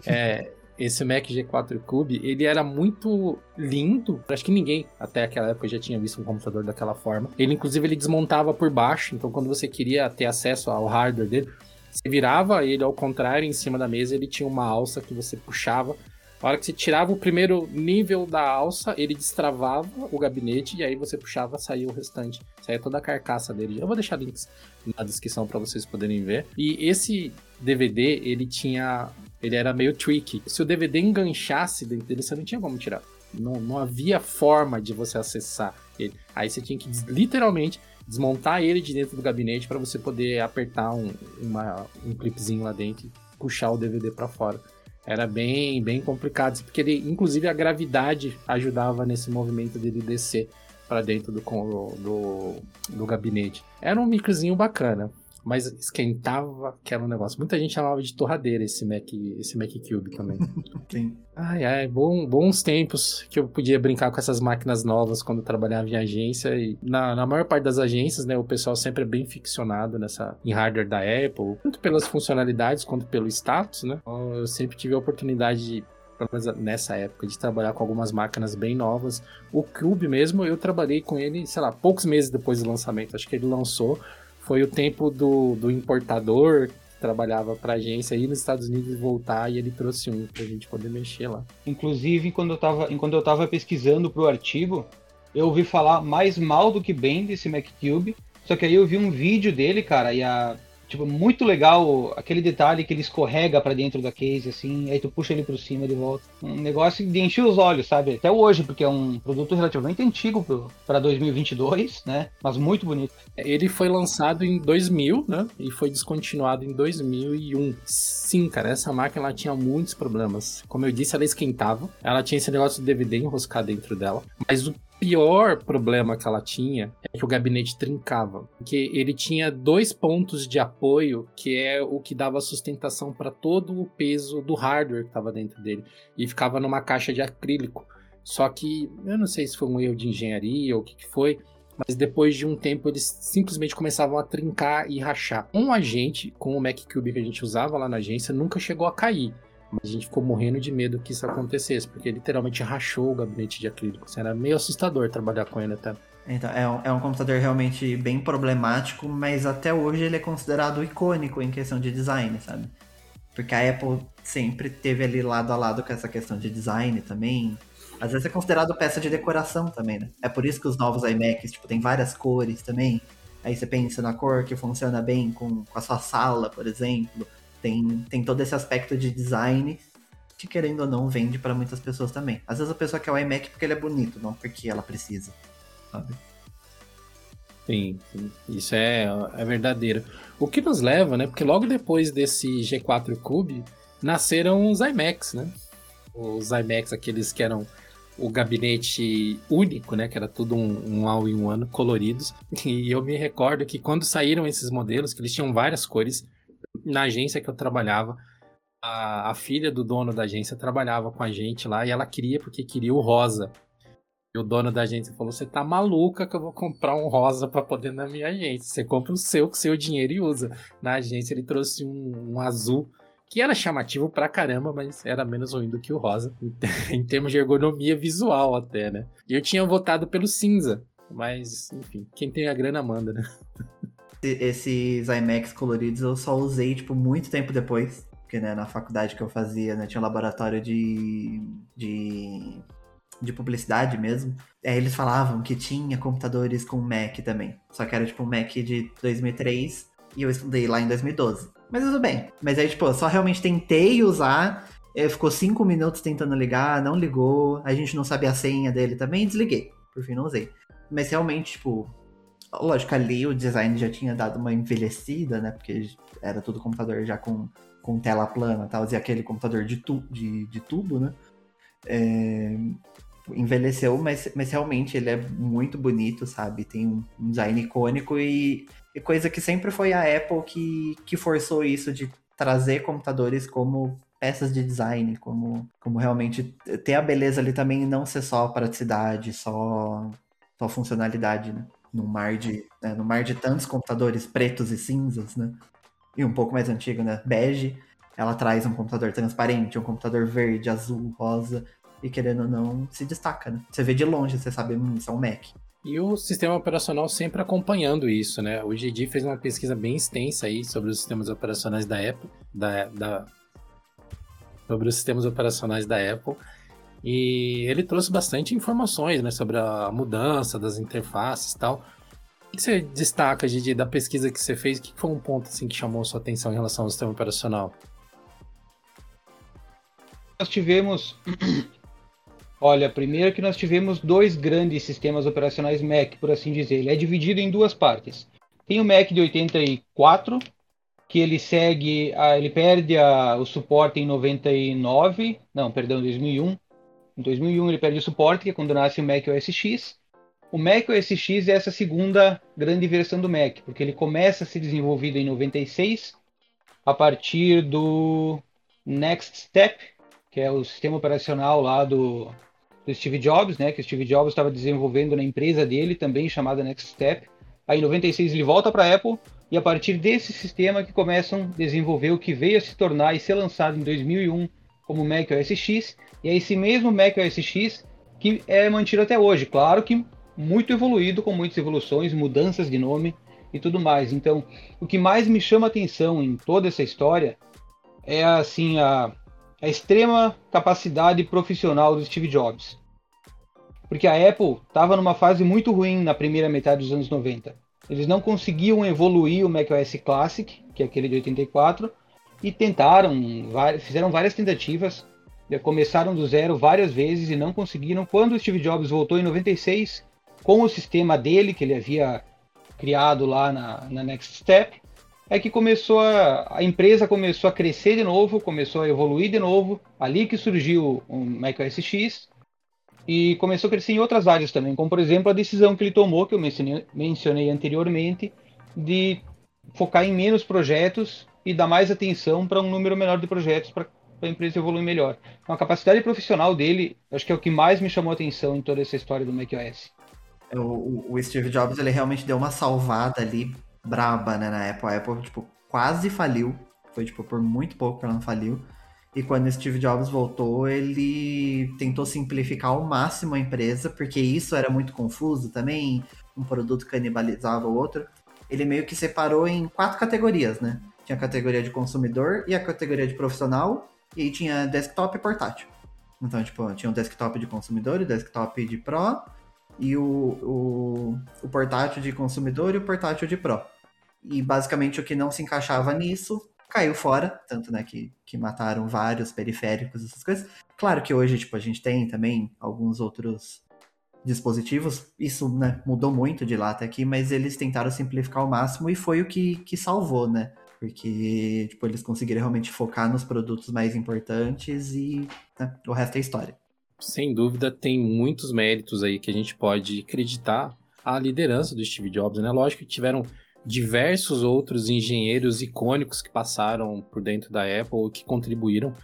Speaker 1: É, esse Mac G4 Cube, ele era muito lindo. Acho que ninguém até aquela época já tinha visto um computador daquela forma. Ele, inclusive, ele desmontava por baixo. Então, quando você queria ter acesso ao hardware dele, você virava ele ao contrário em cima da mesa. Ele tinha uma alça que você puxava a hora que você tirava o primeiro nível da alça, ele destravava o gabinete e aí você puxava, saía o restante. Saía toda a carcaça dele. Eu vou deixar links na descrição para vocês poderem ver. E esse DVD, ele tinha. Ele era meio tricky. Se o DVD enganchasse dentro dele, você não tinha como tirar. Não, não havia forma de você acessar ele. Aí você tinha que literalmente desmontar ele de dentro do gabinete para você poder apertar um, uma, um clipezinho lá dentro e puxar o DVD para fora era bem, bem complicado, porque ele, inclusive a gravidade ajudava nesse movimento dele descer para dentro do, do, do, gabinete. Era um microzinho bacana, mas esquentava aquele negócio. Muita gente chamava de torradeira esse Mac, esse Mac Cube também.
Speaker 2: Sim.
Speaker 1: Ai, ai, bom, bons tempos que eu podia brincar com essas máquinas novas quando eu trabalhava em agência. E na, na maior parte das agências, né, o pessoal sempre é bem ficcionado nessa, em hardware da Apple, tanto pelas funcionalidades quanto pelo status, né? Então, eu sempre tive a oportunidade de nessa época de trabalhar com algumas máquinas bem novas. O Cube mesmo, eu trabalhei com ele, sei lá, poucos meses depois do lançamento. Acho que ele lançou foi o tempo do, do importador que trabalhava para agência ir nos Estados Unidos voltar e ele trouxe um para a gente poder mexer lá.
Speaker 3: Inclusive, quando eu estava enquanto eu tava pesquisando para o artigo, eu ouvi falar mais mal do que bem desse MacCube. Só que aí eu vi um vídeo dele, cara, e a, Tipo, muito legal aquele detalhe que ele escorrega para dentro da case, assim, aí tu puxa ele por cima de volta. Um negócio de encher os olhos, sabe? Até hoje, porque é um produto relativamente antigo para 2022, né? Mas muito bonito.
Speaker 1: Ele foi lançado em 2000, né? E foi descontinuado em 2001. Sim, cara, essa máquina ela tinha muitos problemas. Como eu disse, ela esquentava. Ela tinha esse negócio de DVD enroscado dentro dela. Mas o pior problema que ela tinha é que o gabinete trincava, porque ele tinha dois pontos de apoio que é o que dava sustentação para todo o peso do hardware que estava dentro dele e ficava numa caixa de acrílico. Só que eu não sei se foi um erro de engenharia ou o que, que foi, mas depois de um tempo eles simplesmente começavam a trincar e rachar. Um agente com o Mac Cube que a gente usava lá na agência nunca chegou a cair. Mas a gente ficou morrendo de medo que isso acontecesse, porque literalmente rachou o gabinete de acrílico. Assim, era meio assustador trabalhar com ele até.
Speaker 2: Então, é um, é um computador realmente bem problemático, mas até hoje ele é considerado icônico em questão de design, sabe? Porque a Apple sempre teve ali lado a lado com essa questão de design também. Às vezes é considerado peça de decoração também, né? É por isso que os novos iMacs, tipo, tem várias cores também. Aí você pensa na cor que funciona bem com, com a sua sala, por exemplo tem, tem todo esse aspecto de design que, querendo ou não, vende para muitas pessoas também. Às vezes a pessoa quer o iMac porque ele é bonito, não porque ela precisa, sabe?
Speaker 1: Sim, isso é, é verdadeiro. O que nos leva, né? Porque logo depois desse G4 Cube nasceram os iMacs, né? Os iMacs, aqueles que eram o gabinete único, né? Que era tudo um, um all-in-one coloridos. E eu me recordo que quando saíram esses modelos, que eles tinham várias cores, na agência que eu trabalhava, a, a, filha do dono da agência trabalhava com a gente lá e ela queria porque queria o rosa. E o dono da agência falou: Você tá maluca que eu vou comprar um rosa para poder na minha agência? Você compra o seu, com seu dinheiro e usa. Na agência ele trouxe um, um azul que era chamativo pra caramba, mas era menos ruim do que o rosa, em termos de ergonomia visual até, né? Eu tinha votado pelo cinza, mas enfim, quem tem a grana manda, né?
Speaker 2: esses IMAX coloridos eu só usei, tipo, muito tempo depois. Porque, né, na faculdade que eu fazia, né, tinha um laboratório de, de, de publicidade mesmo. Aí eles falavam que tinha computadores com Mac também. Só que era, tipo, um Mac de 2003 e eu estudei lá em 2012. Mas tudo bem. Mas aí, tipo, eu só realmente tentei usar. Ficou cinco minutos tentando ligar, não ligou. A gente não sabia a senha dele também, desliguei. Por fim, não usei. Mas realmente, tipo, Lógico, ali o design já tinha dado uma envelhecida, né? Porque era todo computador já com, com tela plana e tal, e aquele computador de, tu, de, de tubo, né? É, envelheceu, mas, mas realmente ele é muito bonito, sabe? Tem um, um design icônico e, e, coisa que sempre foi a Apple que, que forçou isso de trazer computadores como peças de design, como, como realmente ter a beleza ali também não ser só praticidade, só, só funcionalidade, né? No mar de, né, no mar de tantos computadores pretos e cinzas, né? E um pouco mais antigo, né? Bege. Ela traz um computador transparente, um computador verde, azul, rosa. E querendo ou não, se destaca, né? Você vê de longe, você sabe, hum, isso é um Mac.
Speaker 1: E o sistema operacional sempre acompanhando isso, né? O GD fez uma pesquisa bem extensa aí sobre os sistemas operacionais da Apple, da, da, sobre os sistemas operacionais da Apple. E ele trouxe bastante informações né, sobre a mudança das interfaces e tal. O que você destaca, Didi, da pesquisa que você fez? O que foi um ponto assim, que chamou sua atenção em relação ao sistema operacional?
Speaker 3: Nós tivemos. Olha, primeiro que nós tivemos dois grandes sistemas operacionais Mac, por assim dizer. Ele é dividido em duas partes. Tem o Mac de 84, que ele segue, ele perde a, o suporte em 99, não, perdão, 2001. Em 2001 ele perde o suporte, que é quando nasce o Mac OS X. O Mac OS X é essa segunda grande versão do Mac, porque ele começa a ser desenvolvido em 96 a partir do Next Step, que é o sistema operacional lá do, do Steve Jobs, né, que o Steve Jobs estava desenvolvendo na empresa dele, também chamada Next Step. Aí em 96 ele volta para a Apple e a partir desse sistema que começam a desenvolver o que veio a se tornar e ser lançado em 2001 como Mac OS X e é esse mesmo Mac OS X que é mantido até hoje. Claro que muito evoluído, com muitas evoluções, mudanças de nome e tudo mais. Então, o que mais me chama atenção em toda essa história é assim a, a extrema capacidade profissional do Steve Jobs. Porque a Apple estava numa fase muito ruim na primeira metade dos anos 90. Eles não conseguiam evoluir o macOS Classic, que é aquele de 84, e tentaram, fizeram várias tentativas, começaram do zero várias vezes e não conseguiram. Quando o Steve Jobs voltou em 96, com o sistema dele, que ele havia criado lá na, na Next Step, é que começou a, a empresa começou a crescer de novo, começou a evoluir de novo, ali que surgiu o macOS X, e começou a crescer em outras áreas também, como por exemplo a decisão que ele tomou, que eu mencionei, mencionei anteriormente, de focar em menos projetos e dar mais atenção para um número menor de projetos para a empresa evoluir melhor. Então, a capacidade profissional dele, acho que é o que mais me chamou a atenção em toda essa história do macOS.
Speaker 2: É, o, o Steve Jobs ele realmente deu uma salvada ali braba né, na Apple. A Apple tipo, quase faliu, foi tipo por muito pouco que ela não faliu. E quando Steve Jobs voltou, ele tentou simplificar ao máximo a empresa, porque isso era muito confuso também, um produto canibalizava o outro. Ele meio que separou em quatro categorias, né? Tinha a categoria de consumidor e a categoria de profissional, e aí tinha desktop e portátil. Então, tipo, tinha o desktop de consumidor e o desktop de pro, e o, o, o portátil de consumidor e o portátil de pro. E basicamente o que não se encaixava nisso caiu fora, tanto né, que, que mataram vários periféricos, essas coisas. Claro que hoje, tipo, a gente tem também alguns outros dispositivos, isso né, mudou muito de lá até aqui, mas eles tentaram simplificar ao máximo e foi o que, que salvou, né? Porque tipo, eles conseguiram realmente focar nos produtos mais importantes e né, o resto é história.
Speaker 1: Sem dúvida, tem muitos méritos aí que a gente pode acreditar à liderança do Steve Jobs, né? Lógico que tiveram diversos outros engenheiros icônicos que passaram por dentro da Apple que contribuíram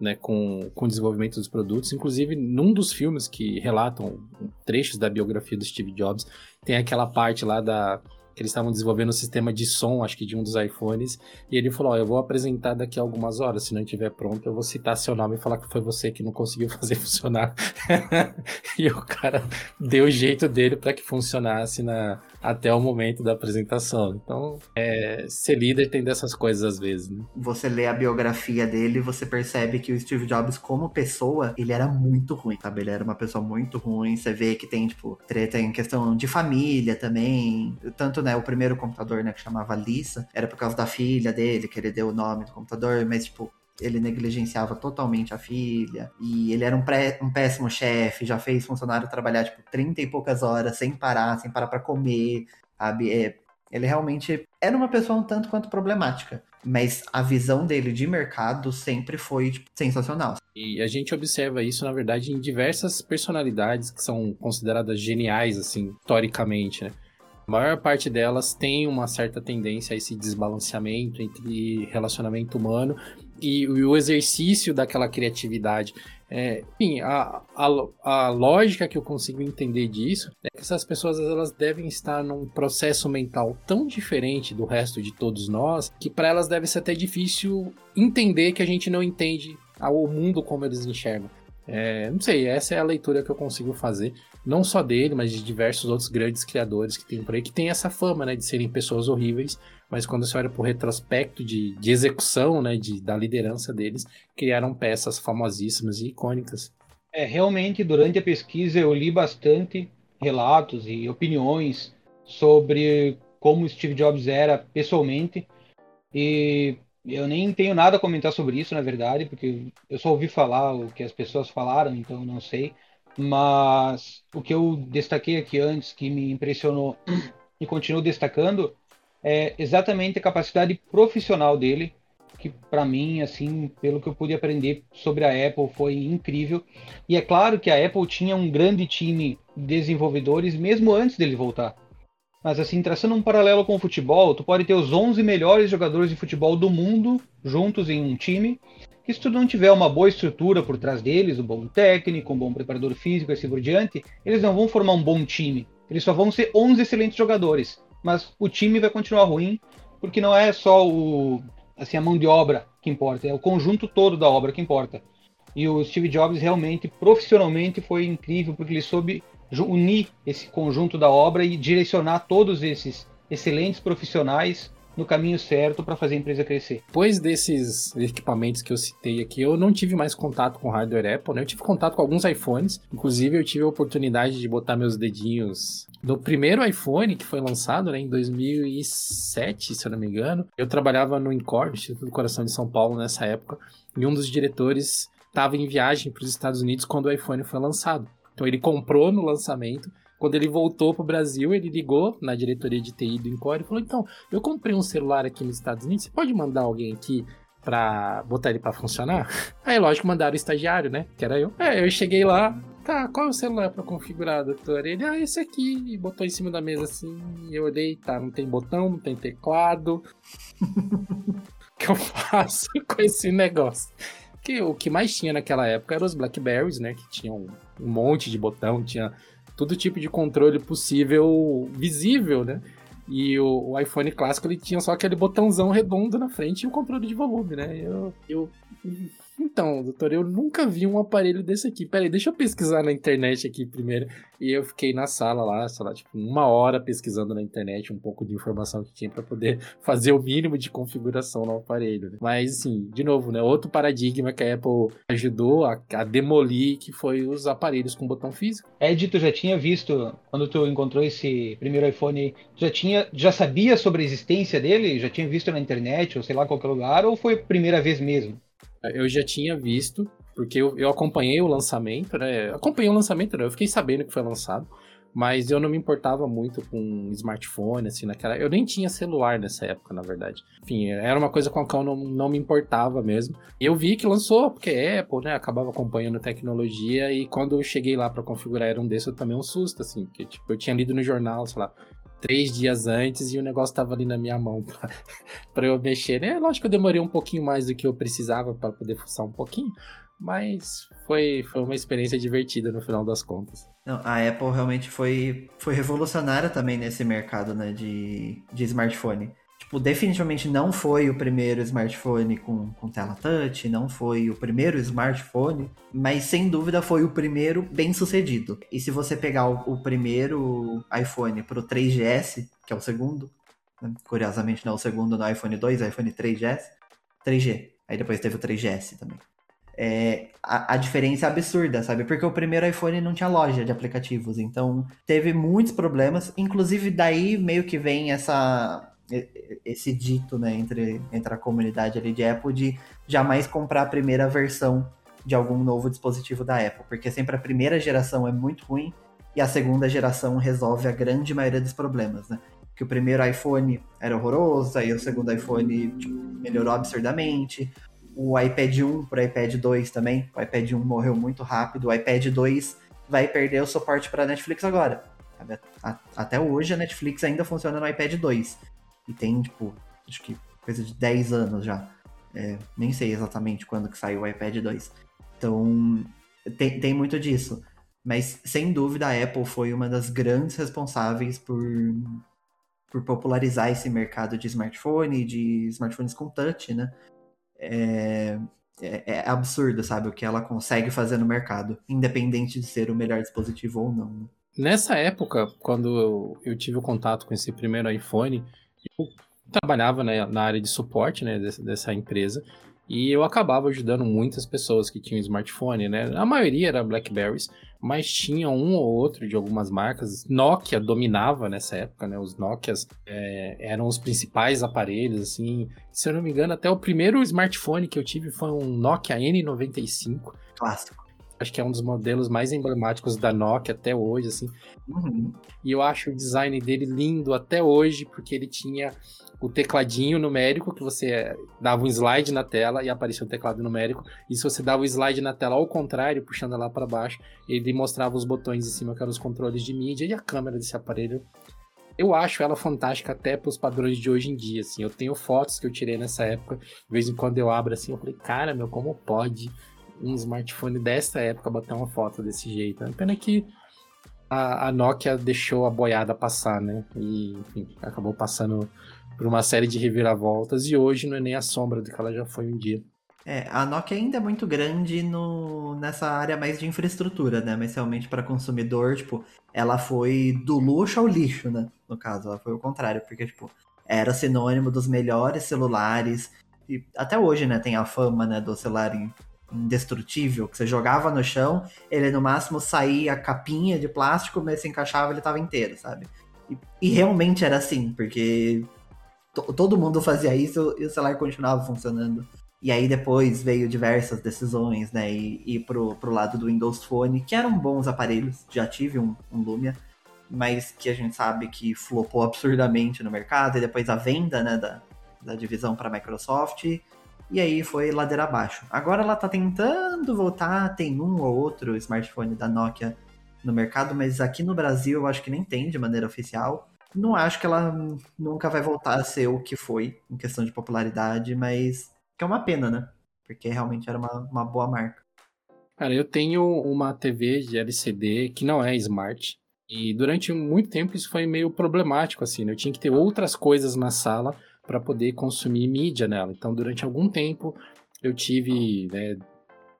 Speaker 1: né, com, com o desenvolvimento dos produtos. Inclusive, num dos filmes que relatam trechos da biografia do Steve Jobs, tem aquela parte lá da eles estavam desenvolvendo um sistema de som, acho que de um dos iPhones, e ele falou: oh, eu vou apresentar daqui a algumas horas, se não estiver pronto, eu vou citar seu nome e falar que foi você que não conseguiu fazer funcionar. e o cara deu o jeito dele para que funcionasse na, até o momento da apresentação. Então, é, ser líder tem dessas coisas às vezes. Né?
Speaker 2: Você lê a biografia dele, você percebe que o Steve Jobs, como pessoa, ele era muito ruim, sabe? Ele era uma pessoa muito ruim. Você vê que tem, tipo, treta em questão de família também. Tanto né, o primeiro computador, né, que chamava Lisa, era por causa da filha dele, que ele deu o nome do computador, mas, tipo, ele negligenciava totalmente a filha, e ele era um, pré, um péssimo chefe, já fez funcionário trabalhar, tipo, 30 e poucas horas, sem parar, sem parar para comer, sabe? É, ele realmente era uma pessoa um tanto quanto problemática. Mas a visão dele de mercado sempre foi tipo, sensacional.
Speaker 1: E a gente observa isso, na verdade, em diversas personalidades que são consideradas geniais, assim, historicamente, né? A maior parte delas tem uma certa tendência a esse desbalanceamento entre relacionamento humano e o exercício daquela criatividade. É, enfim, a, a, a, lógica que eu consigo entender disso é que essas pessoas elas devem estar num processo mental tão diferente do resto de todos nós que para elas deve ser até difícil entender que a gente não entende o mundo como eles enxergam. É, não sei, essa é a leitura que eu consigo fazer, não só dele, mas de diversos outros grandes criadores que tem por aí, que tem essa fama, né, de serem pessoas horríveis, mas quando você olha para o retrospecto de, de execução, né, de, da liderança deles, criaram peças famosíssimas e icônicas.
Speaker 3: É, realmente, durante a pesquisa eu li bastante relatos e opiniões sobre como Steve Jobs era pessoalmente, e eu nem tenho nada a comentar sobre isso, na verdade, porque eu só ouvi falar o que as pessoas falaram, então não sei. Mas o que eu destaquei aqui antes, que me impressionou e continuo destacando, é exatamente a capacidade profissional dele, que para mim, assim, pelo que eu pude aprender sobre a Apple, foi incrível. E é claro que a Apple tinha um grande time de desenvolvedores mesmo antes dele voltar. Mas assim, traçando um paralelo com o futebol, tu pode ter os 11 melhores jogadores de futebol do mundo juntos em um time, que se tu não tiver uma boa estrutura por trás deles, um bom técnico, um bom preparador físico e assim por diante, eles não vão formar um bom time. Eles só vão ser 11 excelentes jogadores, mas o time vai continuar ruim, porque não é só o assim a mão de obra que importa, é o conjunto todo da obra que importa. E o Steve Jobs realmente profissionalmente foi incrível porque ele soube unir esse conjunto da obra e direcionar todos esses excelentes profissionais no caminho certo para fazer a empresa crescer.
Speaker 1: Depois desses equipamentos que eu citei aqui, eu não tive mais contato com hardware Apple, né? Eu tive contato com alguns iPhones, inclusive eu tive a oportunidade de botar meus dedinhos no primeiro iPhone que foi lançado, né, em 2007, se eu não me engano. Eu trabalhava no Incor, Instituto do Coração de São Paulo nessa época, e um dos diretores estava em viagem para os Estados Unidos quando o iPhone foi lançado. Então ele comprou no lançamento quando ele voltou pro Brasil, ele ligou na diretoria de TI do Encore e falou: Então, eu comprei um celular aqui nos Estados Unidos, você pode mandar alguém aqui pra botar ele para funcionar? Aí, lógico, mandaram o estagiário, né? Que era eu. É, eu cheguei lá, tá, qual é o celular para configurar, doutor? Ele, ah, esse aqui, e botou em cima da mesa assim. Eu olhei, tá, não tem botão, não tem teclado. O que eu faço com esse negócio? Que o que mais tinha naquela época eram os Blackberries, né? Que tinham um monte de botão, tinha todo tipo de controle possível visível, né? E o, o, iPhone clássico ele tinha só aquele botãozão redondo na frente e o controle de volume, né? Eu, eu então, doutor, eu nunca vi um aparelho desse aqui. Peraí, deixa eu pesquisar na internet aqui primeiro. E eu fiquei na sala lá, sei lá, tipo, uma hora pesquisando na internet um pouco de informação que tinha para poder fazer o mínimo de configuração no aparelho. Né? Mas, assim, de novo, né? Outro paradigma que a Apple ajudou a, a demolir, que foi os aparelhos com botão físico.
Speaker 3: Ed, tu já tinha visto, quando tu encontrou esse primeiro iPhone, já tinha, já sabia sobre a existência dele? Já tinha visto na internet, ou sei lá, qualquer lugar, ou foi a primeira vez mesmo?
Speaker 1: Eu já tinha visto, porque eu, eu acompanhei o lançamento, né? Acompanhei o lançamento, né? Eu fiquei sabendo que foi lançado, mas eu não me importava muito com smartphone, assim, naquela. Eu nem tinha celular nessa época, na verdade. Enfim, era uma coisa com a qual não, não me importava mesmo. Eu vi que lançou, porque é Apple, né? Acabava acompanhando tecnologia, e quando eu cheguei lá para configurar era um desses, eu também um susto, assim, porque, tipo, eu tinha lido no jornal, sei lá, três dias antes e o negócio tava ali na minha mão para eu mexer. É lógico que eu demorei um pouquinho mais do que eu precisava para poder fuçar um pouquinho, mas foi, foi uma experiência divertida no final das contas.
Speaker 2: Não, a Apple realmente foi, foi revolucionária também nesse mercado né, de, de smartphone tipo, definitivamente não foi o primeiro smartphone com, com tela touch, não foi o primeiro smartphone, mas sem dúvida foi o primeiro bem sucedido. E se você pegar o, o primeiro iPhone pro 3GS, que é o segundo, né? curiosamente não é o segundo no iPhone 2, iPhone 3GS, 3G, aí depois teve o 3GS também. É, a, a, diferença é absurda, sabe? Porque o primeiro iPhone não tinha loja de aplicativos, então teve muitos problemas. Inclusive, daí meio que vem essa esse dito né, entre, entre a comunidade ali de Apple de jamais comprar a primeira versão de algum novo dispositivo da Apple, porque sempre a primeira geração é muito ruim e a segunda geração resolve a grande maioria dos problemas, né? Que o primeiro iPhone era horroroso, aí o segundo iPhone tipo, melhorou absurdamente. O iPad 1 para o iPad 2 também, o iPad 1 morreu muito rápido, o iPad 2 vai perder o suporte para Netflix agora. Até hoje a Netflix ainda funciona no iPad 2. E tem, tipo, acho que coisa de 10 anos já. É, nem sei exatamente quando que saiu o iPad 2. Então, tem, tem muito disso. Mas, sem dúvida, a Apple foi uma das grandes responsáveis por, por popularizar esse mercado de smartphone, de smartphones com touch, né? É, é, é, absurdo, sabe, o que ela consegue fazer no mercado, independente de ser o melhor dispositivo ou não. Né?
Speaker 1: Nessa época, quando eu, eu tive o contato com esse primeiro iPhone, eu trabalhava né, na área de suporte né, dessa, dessa, empresa e eu acabava ajudando muitas pessoas que tinham smartphone, né? A maioria era Blackberries, mas tinha um ou outro de algumas marcas. Nokia dominava nessa época, né? Os Nokias é, eram os principais aparelhos, assim. Se eu não me engano, até o primeiro smartphone que eu tive foi um Nokia N95.
Speaker 2: Clássico
Speaker 1: acho que é um dos modelos mais emblemáticos da Nokia até hoje, assim. Uhum. E eu acho o design dele lindo até hoje, porque ele tinha o tecladinho numérico, que você dava um slide na tela e aparecia um teclado numérico. E se você dava o slide na tela ao contrário, puxando lá para baixo, ele mostrava os botões em cima, que eram os controles de mídia, e a câmera desse aparelho. Eu acho ela fantástica até para os padrões de hoje em dia, assim. Eu tenho fotos que eu tirei nessa época, de vez em quando eu abro assim, eu falei, cara, meu, como pode um smartphone dessa época bater uma foto desse jeito. Né? Pena que a, a, Nokia deixou a boiada passar, né? E enfim, acabou passando por uma série de reviravoltas e hoje não é nem a sombra do que ela já foi um dia.
Speaker 2: É, a Nokia ainda é muito grande no, nessa área mais de infraestrutura, né? Mas realmente para consumidor, tipo, ela foi do luxo ao lixo, né? No caso, ela foi o contrário, porque, tipo, era sinônimo dos melhores celulares. E até hoje, né, tem a fama, né, do celular indestrutível, que você jogava no chão, ele no máximo saía a capinha de plástico, mas se encaixava, ele tava inteiro, sabe? E, e realmente era assim, porque todo mundo fazia isso e o celular continuava funcionando. E aí depois veio diversas decisões, né? E, e pro, pro lado do Windows Phone, que eram bons aparelhos, já tive um, um Lumia, mas que a gente sabe que flopou absurdamente no mercado, e depois a venda, né, da, da divisão para Microsoft, e aí foi ladeira abaixo. Agora ela tá tentando voltar, tem um ou outro smartphone da Nokia no mercado, mas aqui no Brasil eu acho que nem tem de maneira oficial. Não acho que ela nunca vai voltar a ser o que foi em questão de popularidade, mas que é uma pena, né? Porque realmente era uma, uma boa marca.
Speaker 1: Cara, eu tenho uma TV de LCD que não é smart. E durante muito tempo isso foi meio problemático, assim, né? Eu tinha que ter outras coisas na sala para poder consumir mídia nela. Então, durante algum tempo, eu tive, né,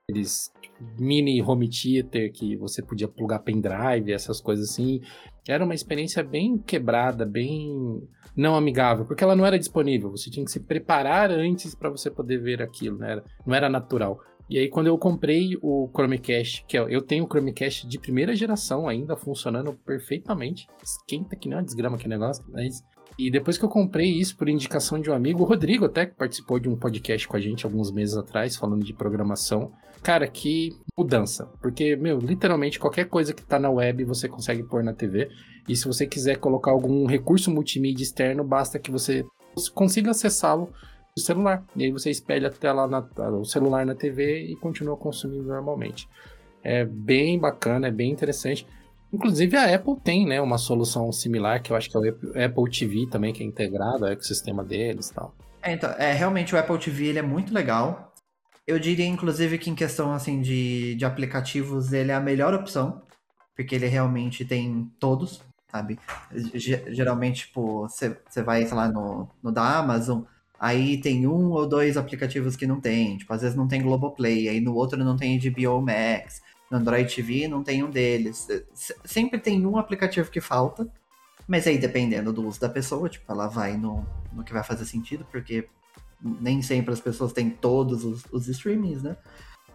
Speaker 1: aqueles mini home theater que você podia plugar pendrive, essas coisas assim. Era uma experiência bem quebrada, bem não amigável, porque ela não era disponível. Você tinha que se preparar antes para você poder ver aquilo, né? não era natural. E aí, quando eu comprei o Chromecast, que é, eu tenho o Chromecast de primeira geração ainda, funcionando perfeitamente. Esquenta que nem uma desgrama aquele negócio. Mas... E depois que eu comprei isso por indicação de um amigo, o Rodrigo até, que participou de um podcast com a gente alguns meses atrás, falando de programação. Cara, que mudança. Porque, meu, literalmente qualquer coisa que tá na web você consegue pôr na TV. E se você quiser colocar algum recurso multimídia externo, basta que você consiga acessá-lo do celular. E aí você espelha a tela na, o celular na TV e continua consumindo normalmente. É bem bacana, é bem interessante. Inclusive a Apple tem, né, uma solução similar, que eu acho que é o Apple TV também, que é integrado ao ecossistema deles e tal.
Speaker 2: É, então, é, realmente o Apple TV ele é muito legal. Eu diria, inclusive, que em questão assim de, de aplicativos, ele é a melhor opção, porque ele realmente tem todos, sabe? G geralmente, tipo, você vai, sei lá, no, no da Amazon, aí tem um ou dois aplicativos que não tem. Tipo, às vezes não tem Globoplay, aí no outro não tem HBO Max. No Android TV não tem um deles. Sempre tem um aplicativo que falta, mas aí dependendo do uso da pessoa, tipo, ela vai no, no que vai fazer sentido, porque nem sempre as pessoas têm todos os, os streamings, né?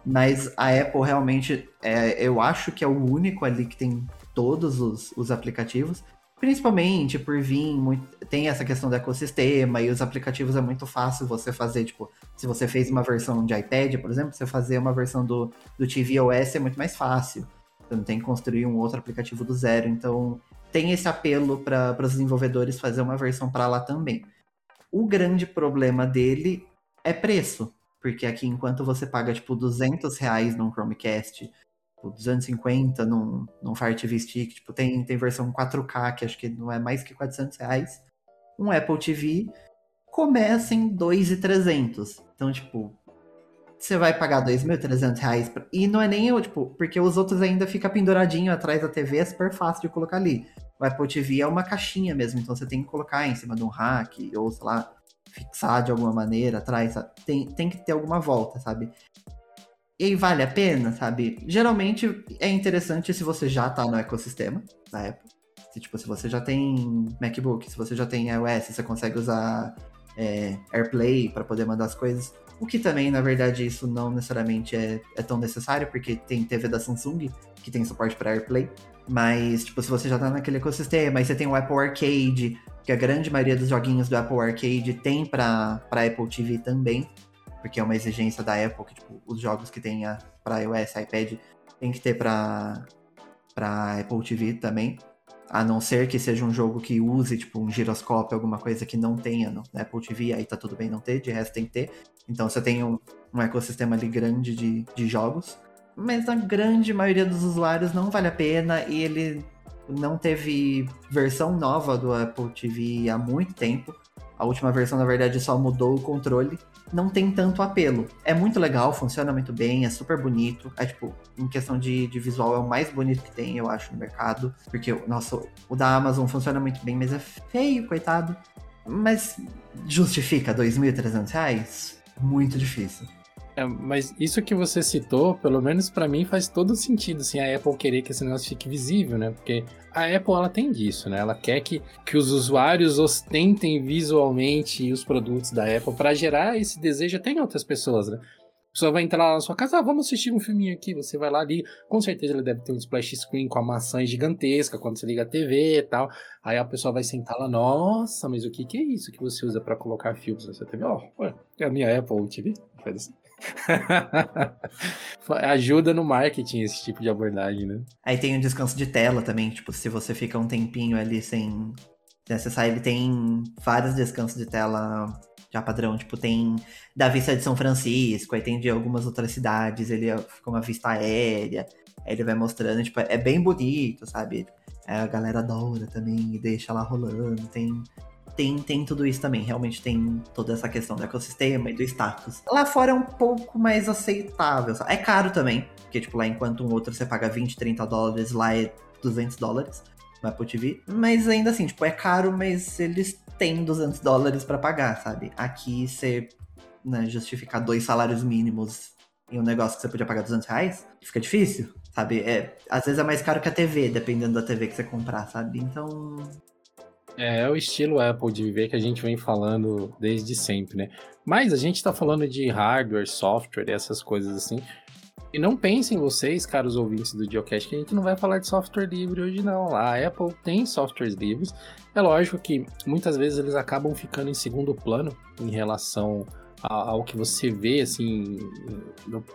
Speaker 2: Mas a Apple realmente, é, eu acho que é o único ali que tem todos os, os aplicativos. Principalmente por vir, muito, tem essa questão do ecossistema e os aplicativos é muito fácil você fazer, tipo, se você fez uma versão de iPad, por exemplo, você fazer uma versão do, do tvOS é muito mais fácil. Você não tem que construir um outro aplicativo do zero. Então, tem esse apelo para os desenvolvedores fazer uma versão para lá também. O grande problema dele é preço. Porque aqui, enquanto você paga, tipo, 200 reais num Chromecast, tipo, 250 num, num Fire TV Stick, tipo, tem, tem versão 4K, que acho que não é mais que 400 reais. Um Apple TV começa em 2,300. Então, tipo, você vai pagar 2.300 reais. Pra... E não é nem eu, tipo, porque os outros ainda fica penduradinho atrás da TV, é super fácil de colocar ali. O Apple TV é uma caixinha mesmo, então você tem que colocar em cima de um rack, ou sei lá, fixar de alguma maneira atrás, Tem, tem que ter alguma volta, sabe? E aí vale a pena, sabe? Geralmente é interessante se você já tá no ecossistema da Apple. Se, tipo, se você já tem MacBook, se você já tem iOS, você consegue usar é, AirPlay para poder mandar as coisas. O que também, na verdade, isso não necessariamente é, é tão necessário, porque tem TV da Samsung que tem suporte para AirPlay. Mas, tipo, se você já tá naquele ecossistema, aí você tem o Apple Arcade, que a grande maioria dos joguinhos do Apple Arcade tem para Apple TV também, porque é uma exigência da Apple que, tipo, os jogos que tem para iOS, iPad, tem que ter para para Apple TV também. A não ser que seja um jogo que use, tipo, um giroscópio, alguma coisa que não tenha no Apple TV, aí tá tudo bem não ter, de resto tem que ter. Então você tem um, um ecossistema ali grande de, de jogos. Mas a grande maioria dos usuários não vale a pena e ele não teve versão nova do Apple TV há muito tempo. A última versão, na verdade, só mudou o controle. Não tem tanto apelo. É muito legal, funciona muito bem, é super bonito. É tipo, em questão de, de visual, é o mais bonito que tem, eu acho, no mercado. Porque, nossa, o da Amazon funciona muito bem, mas é feio, coitado. Mas justifica R$ 2.300? Muito difícil.
Speaker 1: É, mas isso que você citou, pelo menos para mim, faz todo sentido, assim, a Apple querer que esse negócio fique visível, né? Porque a Apple, ela tem disso, né? Ela quer que, que os usuários ostentem visualmente os produtos da Apple para gerar esse desejo até em outras pessoas, né? A pessoa vai entrar lá na sua casa, ah, vamos assistir um filminho aqui. Você vai lá ali, com certeza ele deve ter um splash screen com a maçã gigantesca quando você liga a TV e tal. Aí a pessoa vai sentar lá, nossa, mas o que, que é isso que você usa para colocar filmes na sua TV? Ó, oh, é a minha Apple TV. Faz assim. Ajuda no marketing esse tipo de abordagem, né?
Speaker 2: Aí tem um descanso de tela também, tipo, se você fica um tempinho ali sem, acessar, ele tem vários descansos de tela já padrão, tipo, tem da vista de São Francisco, aí tem de algumas outras cidades, ele fica uma vista aérea, aí ele vai mostrando, tipo, é bem bonito, sabe? É, a galera adora também e deixa lá rolando, tem tem, tem tudo isso também. Realmente tem toda essa questão do ecossistema e do status. Lá fora é um pouco mais aceitável. É caro também, porque, tipo, lá enquanto um outro você paga 20, 30 dólares, lá é 200 dólares no Apple TV. Mas ainda assim, tipo, é caro, mas eles têm 200 dólares para pagar, sabe? Aqui você né, justificar dois salários mínimos em um negócio que você podia pagar 200 reais, fica difícil, sabe? É, às vezes é mais caro que a TV, dependendo da TV que você comprar, sabe? Então,
Speaker 1: é, é o estilo Apple de viver que a gente vem falando desde sempre, né? Mas a gente tá falando de hardware, software, essas coisas assim. E não pensem vocês, caros ouvintes do Geocast, que a gente não vai falar de software livre hoje, não. A Apple tem softwares livres. É lógico que muitas vezes eles acabam ficando em segundo plano em relação ao que você vê, assim,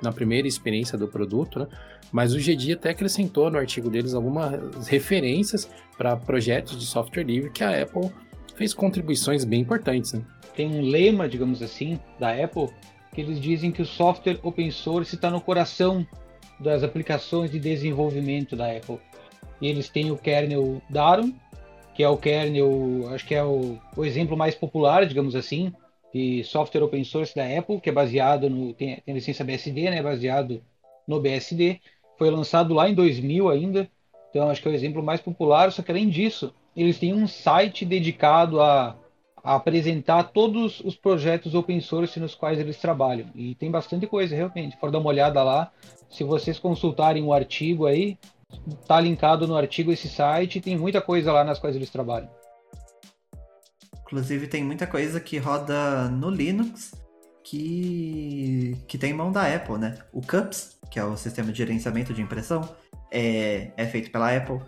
Speaker 1: na primeira experiência do produto, né? Mas o GD até acrescentou no artigo deles algumas referências para projetos de software livre que a Apple fez contribuições bem importantes. Né?
Speaker 3: Tem um lema, digamos assim, da Apple, que eles dizem que o software open source está no coração das aplicações de desenvolvimento da Apple. E eles têm o kernel Darum, que é o kernel, acho que é o, o exemplo mais popular, digamos assim, de software open source da Apple, que é baseado no tem, tem licença BSD, né, baseado no BSD. Foi lançado lá em 2000 ainda, então acho que é o exemplo mais popular. Só que além disso, eles têm um site dedicado a, a apresentar todos os projetos open source nos quais eles trabalham. E tem bastante coisa, realmente. For dar uma olhada lá, se vocês consultarem o artigo aí, tá linkado no artigo esse site, tem muita coisa lá nas quais eles trabalham.
Speaker 2: Inclusive tem muita coisa que roda no Linux que, que tem mão da Apple, né? O Cups, que é o sistema de gerenciamento de impressão, é, é feito pela Apple.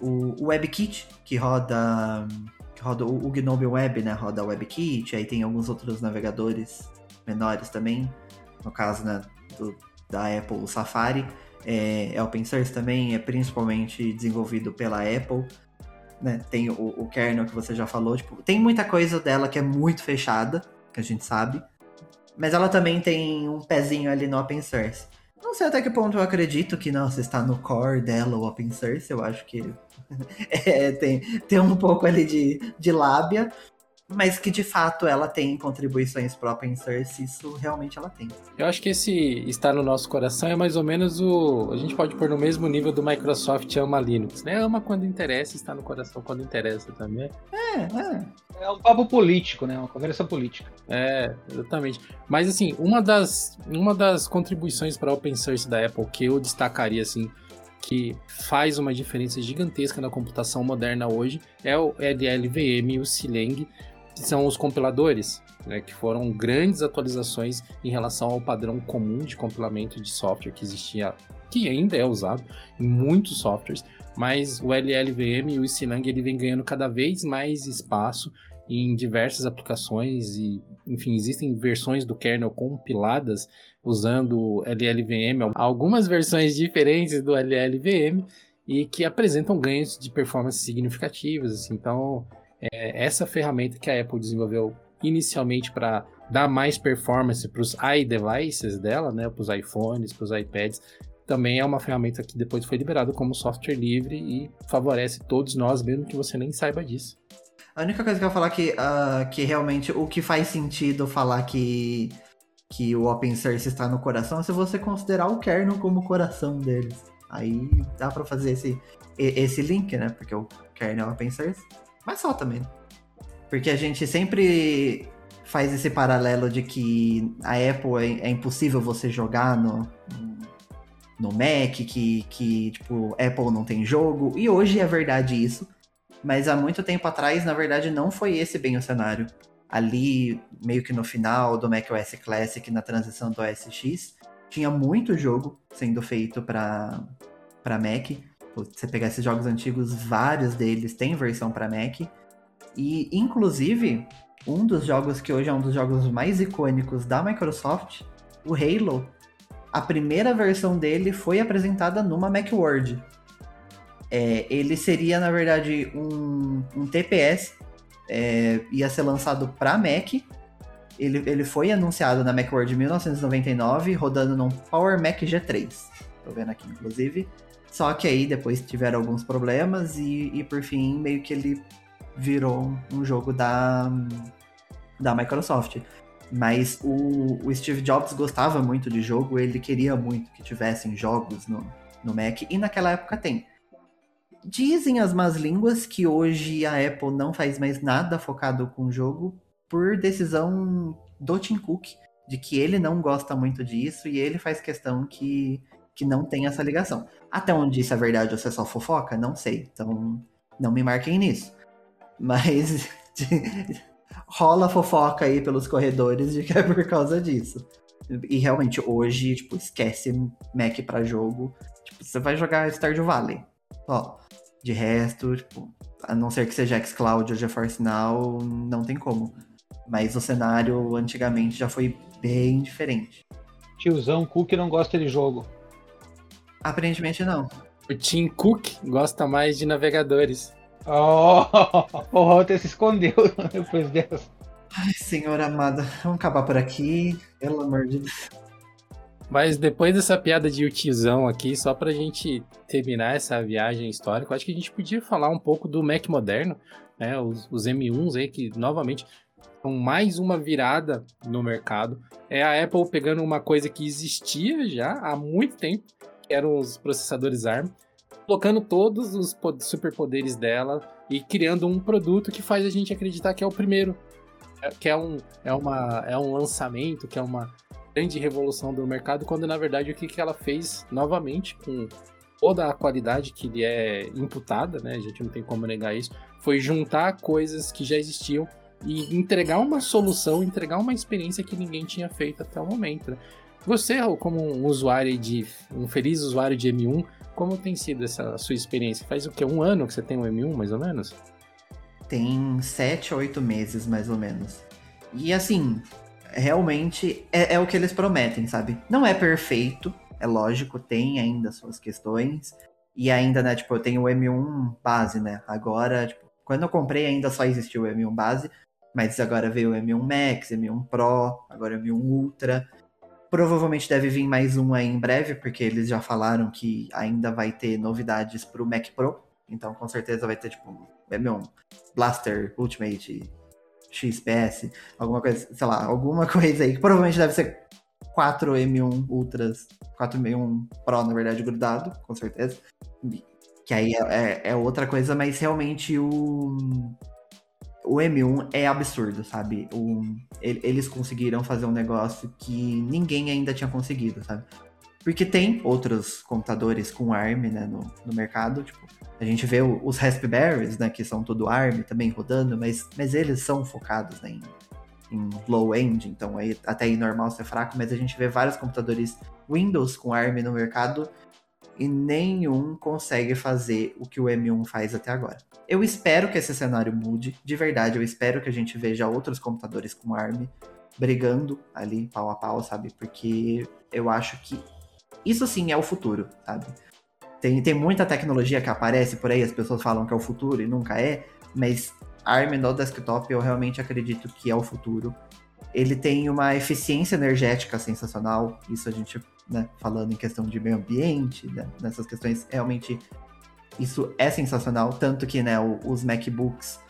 Speaker 2: O, o WebKit, que roda, que roda o, o GNOME Web, né? Roda WebKit, aí tem alguns outros navegadores menores também. No caso, né, do, da Apple, o Safari. É, é open source também, é principalmente desenvolvido pela Apple. Né? Tem o, o kernel que você já falou. Tipo, tem muita coisa dela que é muito fechada, que a gente sabe. Mas ela também tem um pezinho ali no open source. Não sei até que ponto eu acredito que, nossa, está no core dela o open source. Eu acho que é, tem, tem um pouco ali de, de lábia mas que de fato ela tem contribuições para open source, isso realmente ela tem.
Speaker 1: Eu acho que esse estar no nosso coração é mais ou menos o. A gente pode pôr no mesmo nível do Microsoft ama Linux, né? Ama quando interessa, está no coração quando interessa também.
Speaker 3: É, é. É um papo político, né? Uma conversa política.
Speaker 1: É, exatamente. Mas assim, uma das, uma das contribuições para open source da Apple que eu destacaria assim que faz uma diferença gigantesca na computação moderna hoje é o LLVM e o Silang, são os compiladores, né, que foram grandes atualizações em relação ao padrão comum de compilamento de software que existia, que ainda é usado em muitos softwares, mas o LLVM e o Sinang ele vem ganhando cada vez mais espaço em diversas aplicações e, enfim, existem versões do kernel compiladas usando LLVM, algumas versões diferentes do LLVM e que apresentam ganhos de performance significativos. Assim, então, é, essa ferramenta que a Apple desenvolveu inicialmente para dar mais performance para os iDevices dela, né, para os iPhones, para os iPads, também é uma ferramenta que depois foi liberada como software livre e favorece todos nós, mesmo que você nem saiba disso.
Speaker 2: A única coisa que eu vou falar que, uh, que realmente o que faz sentido falar que, que o open source está no coração é se você considerar o kernel como o coração deles. Aí dá para fazer esse, esse link, né? Porque o kernel é open source. Mas só também. Porque a gente sempre faz esse paralelo de que a Apple é, é impossível você jogar no, no Mac, que, que, tipo, Apple não tem jogo. E hoje é verdade isso. Mas há muito tempo atrás, na verdade, não foi esse bem o cenário. Ali, meio que no final do macOS Classic, na transição do OS X, tinha muito jogo sendo feito para Mac. Você pegar esses jogos antigos, vários deles têm versão para Mac. E, inclusive, um dos jogos que hoje é um dos jogos mais icônicos da Microsoft, o Halo, a primeira versão dele foi apresentada numa Macworld. É, ele seria, na verdade, um, um TPS, é, ia ser lançado para Mac. Ele, ele foi anunciado na Macworld em 1999, rodando num Power Mac G3. Tô vendo aqui, inclusive. Só que aí depois tiveram alguns problemas e, e por fim meio que ele virou um jogo da, da Microsoft. Mas o, o, Steve Jobs gostava muito de jogo, ele queria muito que tivessem jogos no, no Mac, e naquela época tem. Dizem as más línguas que hoje a Apple não faz mais nada focado com jogo por decisão do Tim Cook, de que ele não gosta muito disso e ele faz questão que, que não tem essa ligação. Até onde isso é verdade ou se é só fofoca, não sei. Então, não me marquem nisso. Mas rola fofoca aí pelos corredores de que é por causa disso. E realmente, hoje, tipo, esquece Mac para jogo. Tipo, você vai jogar Stardew Valley. Ó, de resto, tipo, a não ser que seja xCloud ou GeForce Now, não tem como. Mas o cenário antigamente já foi bem diferente.
Speaker 3: Tiozão Cook não gosta de jogo.
Speaker 2: Aparentemente não.
Speaker 1: O Tim Cook gosta mais de navegadores.
Speaker 3: Oh, o Walter se escondeu depois dessa.
Speaker 2: Ai, senhor amada, vamos acabar por aqui, pelo amor de Deus.
Speaker 1: Mas depois dessa piada de tiozão aqui, só pra gente terminar essa viagem histórica, acho que a gente podia falar um pouco do Mac moderno, né? Os, os M1s aí, que novamente são mais uma virada no mercado. É a Apple pegando uma coisa que existia já há muito tempo, eram os processadores ARM, colocando todos os superpoderes dela e criando um produto que faz a gente acreditar que é o primeiro, é, que é um, é uma, é um lançamento, que é uma grande revolução do mercado, quando na verdade o que, que ela fez novamente com toda a qualidade que lhe é imputada, né? A gente não tem como negar isso, foi juntar coisas que já existiam e entregar uma solução, entregar uma experiência que ninguém tinha feito até o momento. Né? Você, como um usuário de um feliz usuário de M1, como tem sido essa sua experiência? Faz o que um ano que você tem um M1, mais ou menos?
Speaker 2: Tem sete oito meses, mais ou menos. E assim, realmente é, é, o que eles prometem, sabe? Não é perfeito, é lógico, tem ainda suas questões. E ainda, né, tipo, eu tenho o M1 base, né? Agora, tipo, quando eu comprei ainda só existiu o M1 base, mas agora veio o M1 Max, M1 Pro, agora o M1 Ultra. Provavelmente deve vir mais um aí em breve, porque eles já falaram que ainda vai ter novidades pro Mac Pro. Então, com certeza vai ter, tipo, M1 Blaster Ultimate XPS, alguma coisa, sei lá, alguma coisa aí, que provavelmente deve ser 4 M1 Ultras, 4 M1 Pro, na verdade, grudado, com certeza. Que aí é, é, é outra coisa, mas realmente o, o M1 é absurdo, sabe? O, eles conseguiram fazer um negócio que ninguém ainda tinha conseguido, sabe? Porque tem outros computadores com ARM né, no, no mercado, tipo, a gente vê os Raspberries, né, que são tudo ARM também rodando, mas, mas eles são focados né, em, em low-end, então aí, até aí normal ser fraco, mas a gente vê vários computadores Windows com ARM no mercado e nenhum consegue fazer o que o M1 faz até agora. Eu espero que esse cenário mude, de verdade, eu espero que a gente veja outros computadores com ARM brigando ali pau a pau, sabe? Porque eu acho que isso sim é o futuro, sabe? Tem, tem muita tecnologia que aparece por aí, as pessoas falam que é o futuro e nunca é, mas ARM no desktop eu realmente acredito que é o futuro. Ele tem uma eficiência energética sensacional, isso a gente, né, falando em questão de meio ambiente, né, nessas questões, realmente isso é sensacional, tanto que, né, os MacBooks,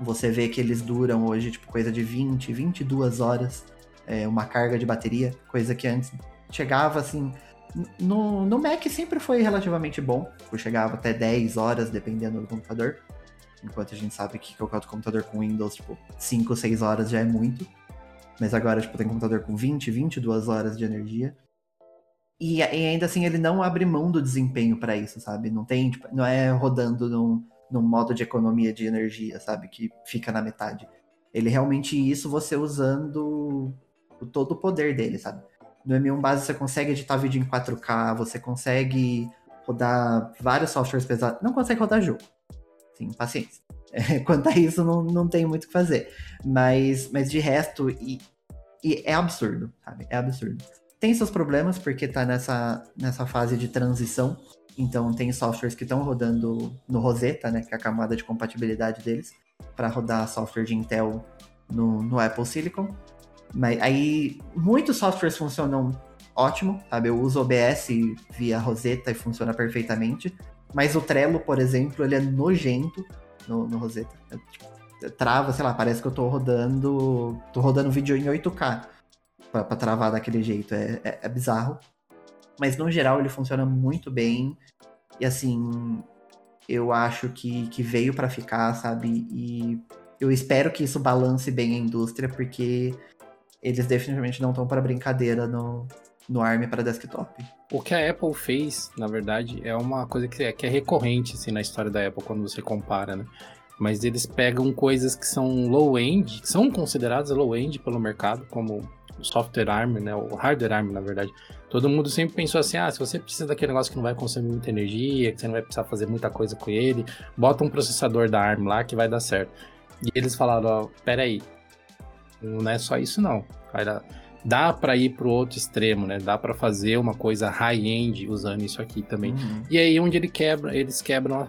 Speaker 2: você vê que eles duram hoje, tipo, coisa de 20, 22 horas, é, uma carga de bateria, coisa que antes chegava, assim, no, no Mac sempre foi relativamente bom, chegava até 10 horas, dependendo do computador. Enquanto a gente sabe que qualquer outro computador com Windows, tipo, 5, 6 horas já é muito. Mas agora, tipo, tem computador com 20, 22 horas de energia. E, e ainda assim ele não abre mão do desempenho para isso, sabe? Não tem, tipo, não é rodando num, num modo de economia de energia, sabe? Que fica na metade. Ele realmente isso você usando todo o poder dele, sabe? No M1 base você consegue editar vídeo em 4K, você consegue rodar vários softwares pesados. Não consegue rodar jogo. Sim, paciência. Quanto a isso, não, não tem muito o que fazer. Mas, mas de resto, e, e é absurdo, sabe? É absurdo. Tem seus problemas, porque tá nessa, nessa fase de transição. Então tem softwares que estão rodando no Rosetta, né? Que é a camada de compatibilidade deles, para rodar software de Intel no, no Apple Silicon. Mas aí muitos softwares funcionam ótimo, sabe? Eu uso OBS via Rosetta e funciona perfeitamente. Mas o Trello, por exemplo, ele é nojento no, no Rosetta. É, tipo, trava, sei lá, parece que eu tô rodando. tô rodando vídeo em 8K pra, pra travar daquele jeito. É, é, é bizarro. Mas no geral ele funciona muito bem. E assim, eu acho que, que veio para ficar, sabe? E eu espero que isso balance bem a indústria, porque eles definitivamente não estão para brincadeira no, no ARM para desktop.
Speaker 1: O que a Apple fez, na verdade, é uma coisa que é, que é recorrente assim, na história da Apple quando você compara, né? Mas eles pegam coisas que são low-end, que são consideradas low-end pelo mercado, como o software ARM, né? O hardware ARM, na verdade. Todo mundo sempre pensou assim: ah, se você precisa daquele negócio que não vai consumir muita energia, que você não vai precisar fazer muita coisa com ele, bota um processador da ARM lá que vai dar certo. E eles falaram: ó, peraí, não é só isso não. Vai dar dá para ir pro outro extremo, né? Dá para fazer uma coisa high-end usando isso aqui também. Uhum. E aí onde ele quebra, eles quebram a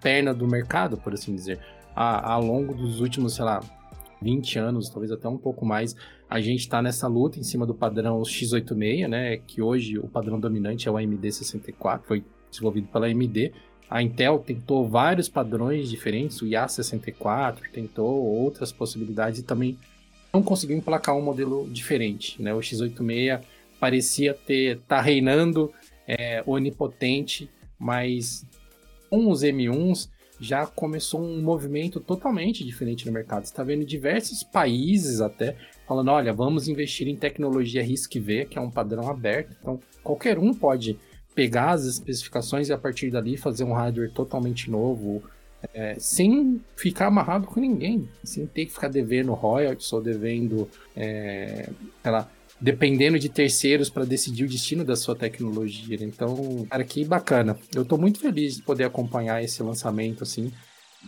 Speaker 1: perna do mercado, por assim dizer. A, ao longo dos últimos, sei lá, 20 anos, talvez até um pouco mais, a gente está nessa luta em cima do padrão x86, né? Que hoje o padrão dominante é o AMD64, foi desenvolvido pela AMD. A Intel tentou vários padrões diferentes, o IA64 tentou outras possibilidades e também não conseguiu emplacar um modelo diferente, né? O x86 parecia ter tá reinando é, onipotente, mas com os M1s já começou um movimento totalmente diferente no mercado. Está vendo diversos países até falando, olha, vamos investir em tecnologia RISC-V, que é um padrão aberto. Então, qualquer um pode pegar as especificações e a partir dali fazer um hardware totalmente novo, é, sem ficar amarrado com ninguém, sem ter que ficar devendo royalties ou devendo, é, dependendo de terceiros para decidir o destino da sua tecnologia. Então, cara, que bacana. Eu estou muito feliz de poder acompanhar esse lançamento, assim,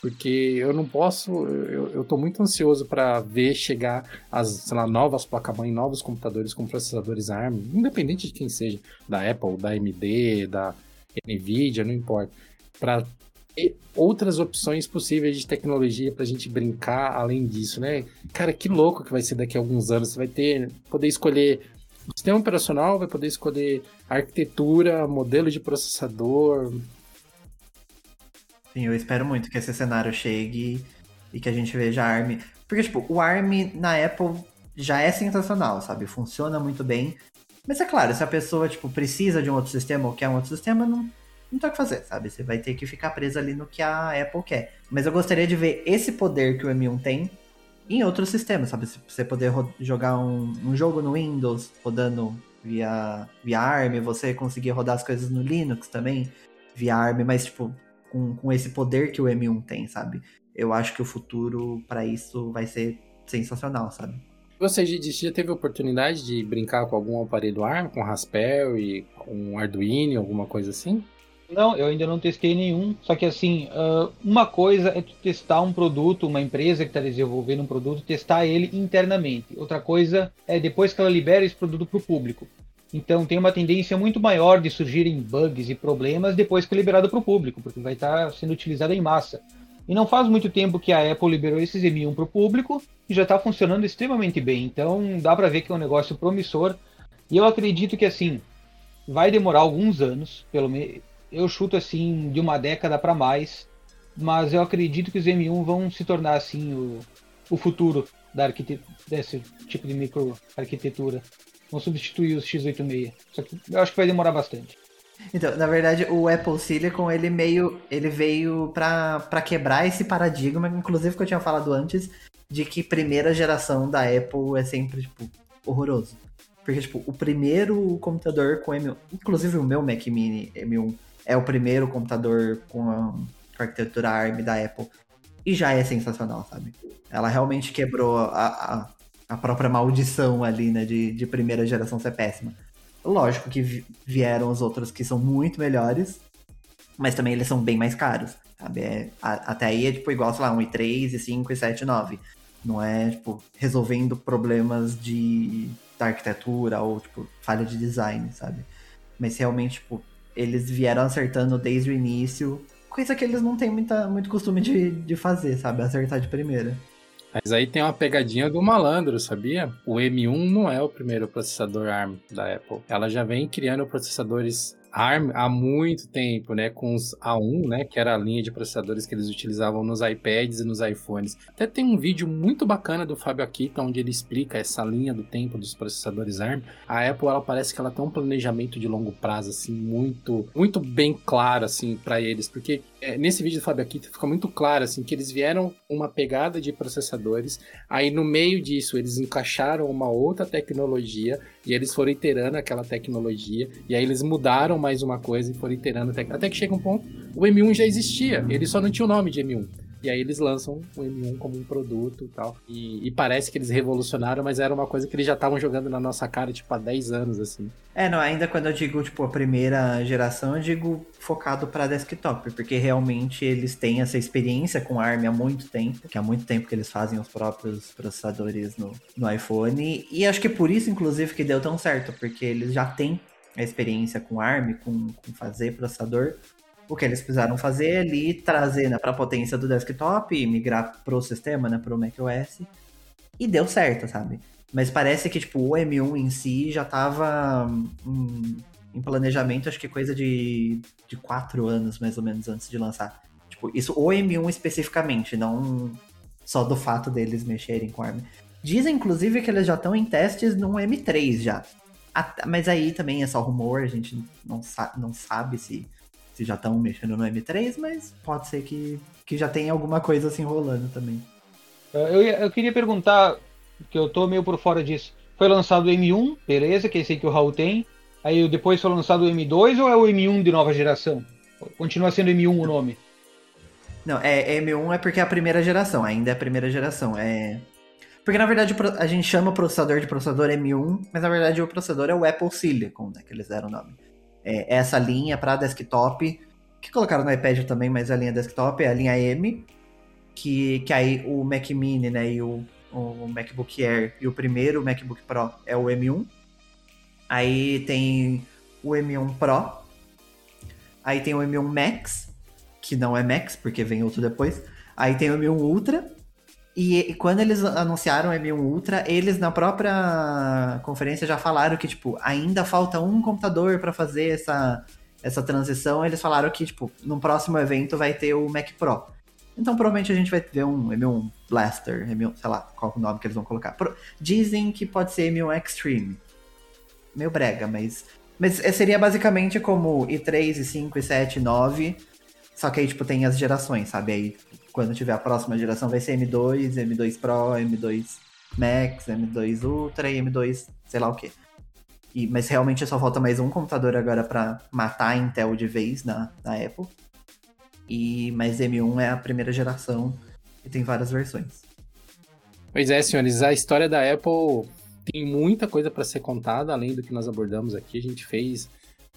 Speaker 1: porque eu não posso, eu, tô muito ansioso para ver chegar as, sei lá, novas placas-mãe, novos computadores com processadores ARM, independente de quem seja, da Apple, da AMD, da Nvidia, não importa, para outras opções possíveis de tecnologia para a gente brincar além disso, né? Cara, que louco que vai ser daqui a alguns anos. Você vai ter, poder escolher o sistema operacional, vai poder escolher arquitetura, modelo de processador.
Speaker 2: Sim, eu espero muito que esse cenário chegue e que a gente veja ARM. Porque, tipo, o ARM na Apple já é sensacional, sabe? Funciona muito bem. Mas é claro, se a pessoa, tipo, precisa de um outro sistema ou quer um outro sistema, não, não tem o que fazer, sabe? Você vai ter que ficar preso ali no que a Apple quer. Mas eu gostaria de ver esse poder que o M1 tem em outros sistemas, sabe? Você poder jogar um, um, jogo no Windows rodando via, via ARM, você conseguir rodar as coisas no Linux também via ARM, mas tipo, com, com esse poder que o M1 tem, sabe? Eu acho que o futuro para isso vai ser sensacional, sabe?
Speaker 1: Você já teve oportunidade de brincar com algum aparelho ARM, com Raspberry, com Arduino, alguma coisa assim?
Speaker 3: Não, eu ainda não testei nenhum. Só que assim, uh, uma coisa é tu testar um produto, uma empresa que está desenvolvendo um produto, testar ele internamente. Outra coisa é depois que ela libera esse produto para o público. Então tem uma tendência muito maior de surgirem bugs e problemas depois que é liberado para o público, porque vai estar tá sendo utilizado em massa. E não faz muito tempo que a Apple liberou esses M1 para o público e já está funcionando extremamente bem. Então dá para ver que é um negócio promissor. E eu acredito que assim vai demorar alguns anos, pelo menos eu chuto assim de uma década para mais, mas eu acredito que os M1 vão se tornar assim o, o futuro da desse tipo de microarquitetura. Vão substituir os x86. Só que eu acho que vai demorar bastante.
Speaker 2: Então, na verdade, o Apple Silicon, ele meio. ele veio pra quebrar esse paradigma, inclusive que eu tinha falado antes, de que primeira geração da Apple é sempre, tipo, horroroso. Porque, tipo, o primeiro computador com M1, inclusive o meu Mac Mini M1 é o primeiro computador com a, com a arquitetura ARM da Apple. E já é sensacional, sabe? Ela realmente quebrou a, a, a própria maldição ali, né, de, de primeira geração ser péssima. Lógico que vieram os outros que são muito melhores, mas também eles são bem mais caros, sabe? É, a, até aí é tipo igual, sei lá, um i3, i5, i7, i9. Não é, tipo, resolvendo problemas de, arquitetura ou, tipo, falha de design, sabe? Mas realmente, tipo, eles vieram acertando desde o início, coisa que eles não têm muita, muito costume de, de fazer, sabe? Acertar de primeira.
Speaker 1: Mas aí tem uma pegadinha do malandro, sabia? O M1 não é o primeiro processador ARM da Apple. Ela já vem criando processadores ARM há muito tempo, né, com os A1, né, que era a linha de processadores que eles utilizavam nos iPads e nos iPhones. Até tem um vídeo muito bacana do Fábio Akita, onde ele explica essa linha do tempo dos processadores ARM. A Apple, ela parece que ela tem um planejamento de longo prazo, assim, muito, muito bem claro, assim, para eles, porque é, nesse vídeo do Fábio Akita fica muito claro, assim, que eles vieram uma pegada de processadores, aí no meio disso eles encaixaram uma outra tecnologia, e eles foram iterando aquela tecnologia, e aí eles mudaram mais uma coisa e foram iterando até, que chega um ponto, o M1 já existia, ele só não tinha o nome de M1. E aí eles lançam o M1 como um produto e tal. E, e parece que eles revolucionaram, mas era uma coisa que eles já estavam jogando na nossa cara, tipo, há 10 anos, assim.
Speaker 2: É, não, ainda quando eu digo, tipo, a primeira geração, eu digo focado para desktop, porque realmente eles têm essa experiência com ARM há muito tempo, que há muito tempo que eles fazem os próprios processadores no, no iPhone. E acho que por isso, inclusive, que deu tão certo, porque eles já têm a experiência com ARM, com, com fazer processador. O que eles precisaram fazer ali, trazer né, para a potência do desktop migrar pro sistema, né, pro macOS. E deu certo, sabe? Mas parece que, tipo, o M1 em si já tava em, em planejamento, acho que coisa de, de quatro anos, mais ou menos, antes de lançar. Tipo, isso, o M1 especificamente, não só do fato deles mexerem com ARM. Dizem, inclusive, que eles já estão em testes no M3 já. Mas aí também é só rumor, a gente não, sa não sabe se se já estão mexendo no M3, mas pode ser que, que já tenha alguma coisa assim rolando também.
Speaker 3: É, eu, eu queria perguntar, que eu tô meio por fora disso. Foi lançado o M1, beleza, que é esse aí que o Raul tem. Aí depois foi lançado o M2 ou é o M1 de nova geração? Continua sendo M1 o nome?
Speaker 2: Não, é M1 é porque é a primeira geração, ainda é a primeira geração. É... Porque na verdade a gente chama o processador de processador M1, mas na verdade o processador é o Apple Silicon, né, que eles deram o nome é, essa linha para desktop, que colocaram no iPad também, mas a linha desktop é a linha M, que, que aí o Mac Mini, né, e o, o MacBook Air e o primeiro MacBook Pro é o M1. Aí tem o M1 Pro. Aí tem o M1 Max, que não é Max, porque vem outro depois. Aí tem o M1 Ultra. E, e, quando eles anunciaram o M1 Ultra, eles na própria conferência já falaram que, tipo, ainda falta um computador para fazer essa, essa transição. Eles falaram que, tipo, no próximo evento vai ter o Mac Pro. Então provavelmente a gente vai ver um M1 Blaster, M1, sei lá, qual é o nome que eles vão colocar. Dizem que pode ser M1 Extreme. Meio brega, mas. Mas seria basicamente como i3, i5, i7, i9. Só que aí, tipo, tem as gerações, sabe? Aí quando tiver a próxima geração vai ser M2, M2 Pro, M2 Max, M2 Ultra e M2 sei lá o que. Mas realmente só falta mais um computador agora para matar a Intel de vez na, na Apple. E mas M1 é a primeira geração e tem várias versões.
Speaker 1: Pois é, senhores, a história da Apple tem muita coisa para ser contada, além do que nós abordamos aqui. A gente fez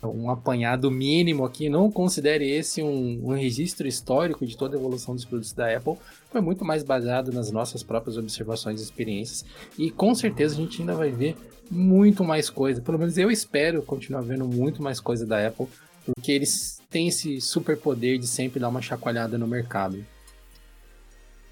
Speaker 1: um apanhado mínimo aqui, não considere esse um, um, registro histórico de toda a evolução dos produtos da Apple, foi muito mais baseado nas nossas próprias observações e experiências, e com certeza a gente ainda vai ver muito mais coisa, pelo menos eu espero continuar vendo muito mais coisa da Apple, porque eles têm esse super poder de sempre dar uma chacoalhada no mercado.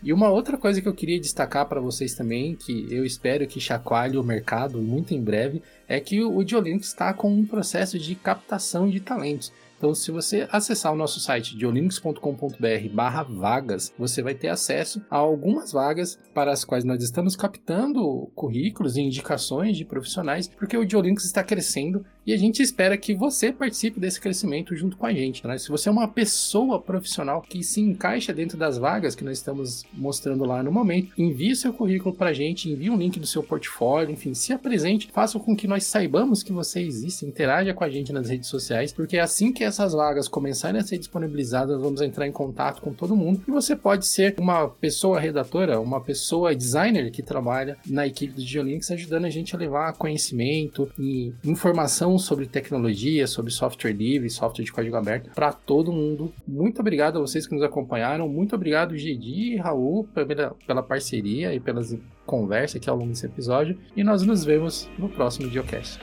Speaker 1: E uma outra coisa que eu queria destacar para vocês também, que eu espero que chacoalhe o mercado muito em breve, é que o Diolinux está com um processo de captação de talentos. Então, se você acessar o nosso site geolinux.com.br/barra vagas, você vai ter acesso a algumas vagas para as quais nós estamos captando currículos e indicações de profissionais, porque o Geolinux está crescendo e a gente espera que você participe desse crescimento junto com a gente. Né? Se você é uma pessoa profissional que se encaixa dentro das vagas que nós estamos mostrando lá no momento, envie seu currículo para a gente, envie um link do seu portfólio, enfim, se apresente, faça com que nós saibamos que você existe, interaja com a gente nas redes sociais, porque é assim que essas vagas começarem a ser disponibilizadas, vamos entrar em contato com todo mundo e você pode ser uma pessoa redatora, uma pessoa designer que trabalha na equipe do Geolinks, ajudando a gente a levar conhecimento e informação sobre tecnologia, sobre software livre, software de código aberto para todo mundo. Muito obrigado a vocês que nos acompanharam. Muito obrigado, Gedi e Raul, pela, pela parceria e pelas conversas aqui ao longo desse episódio. E nós nos vemos no próximo Geocast.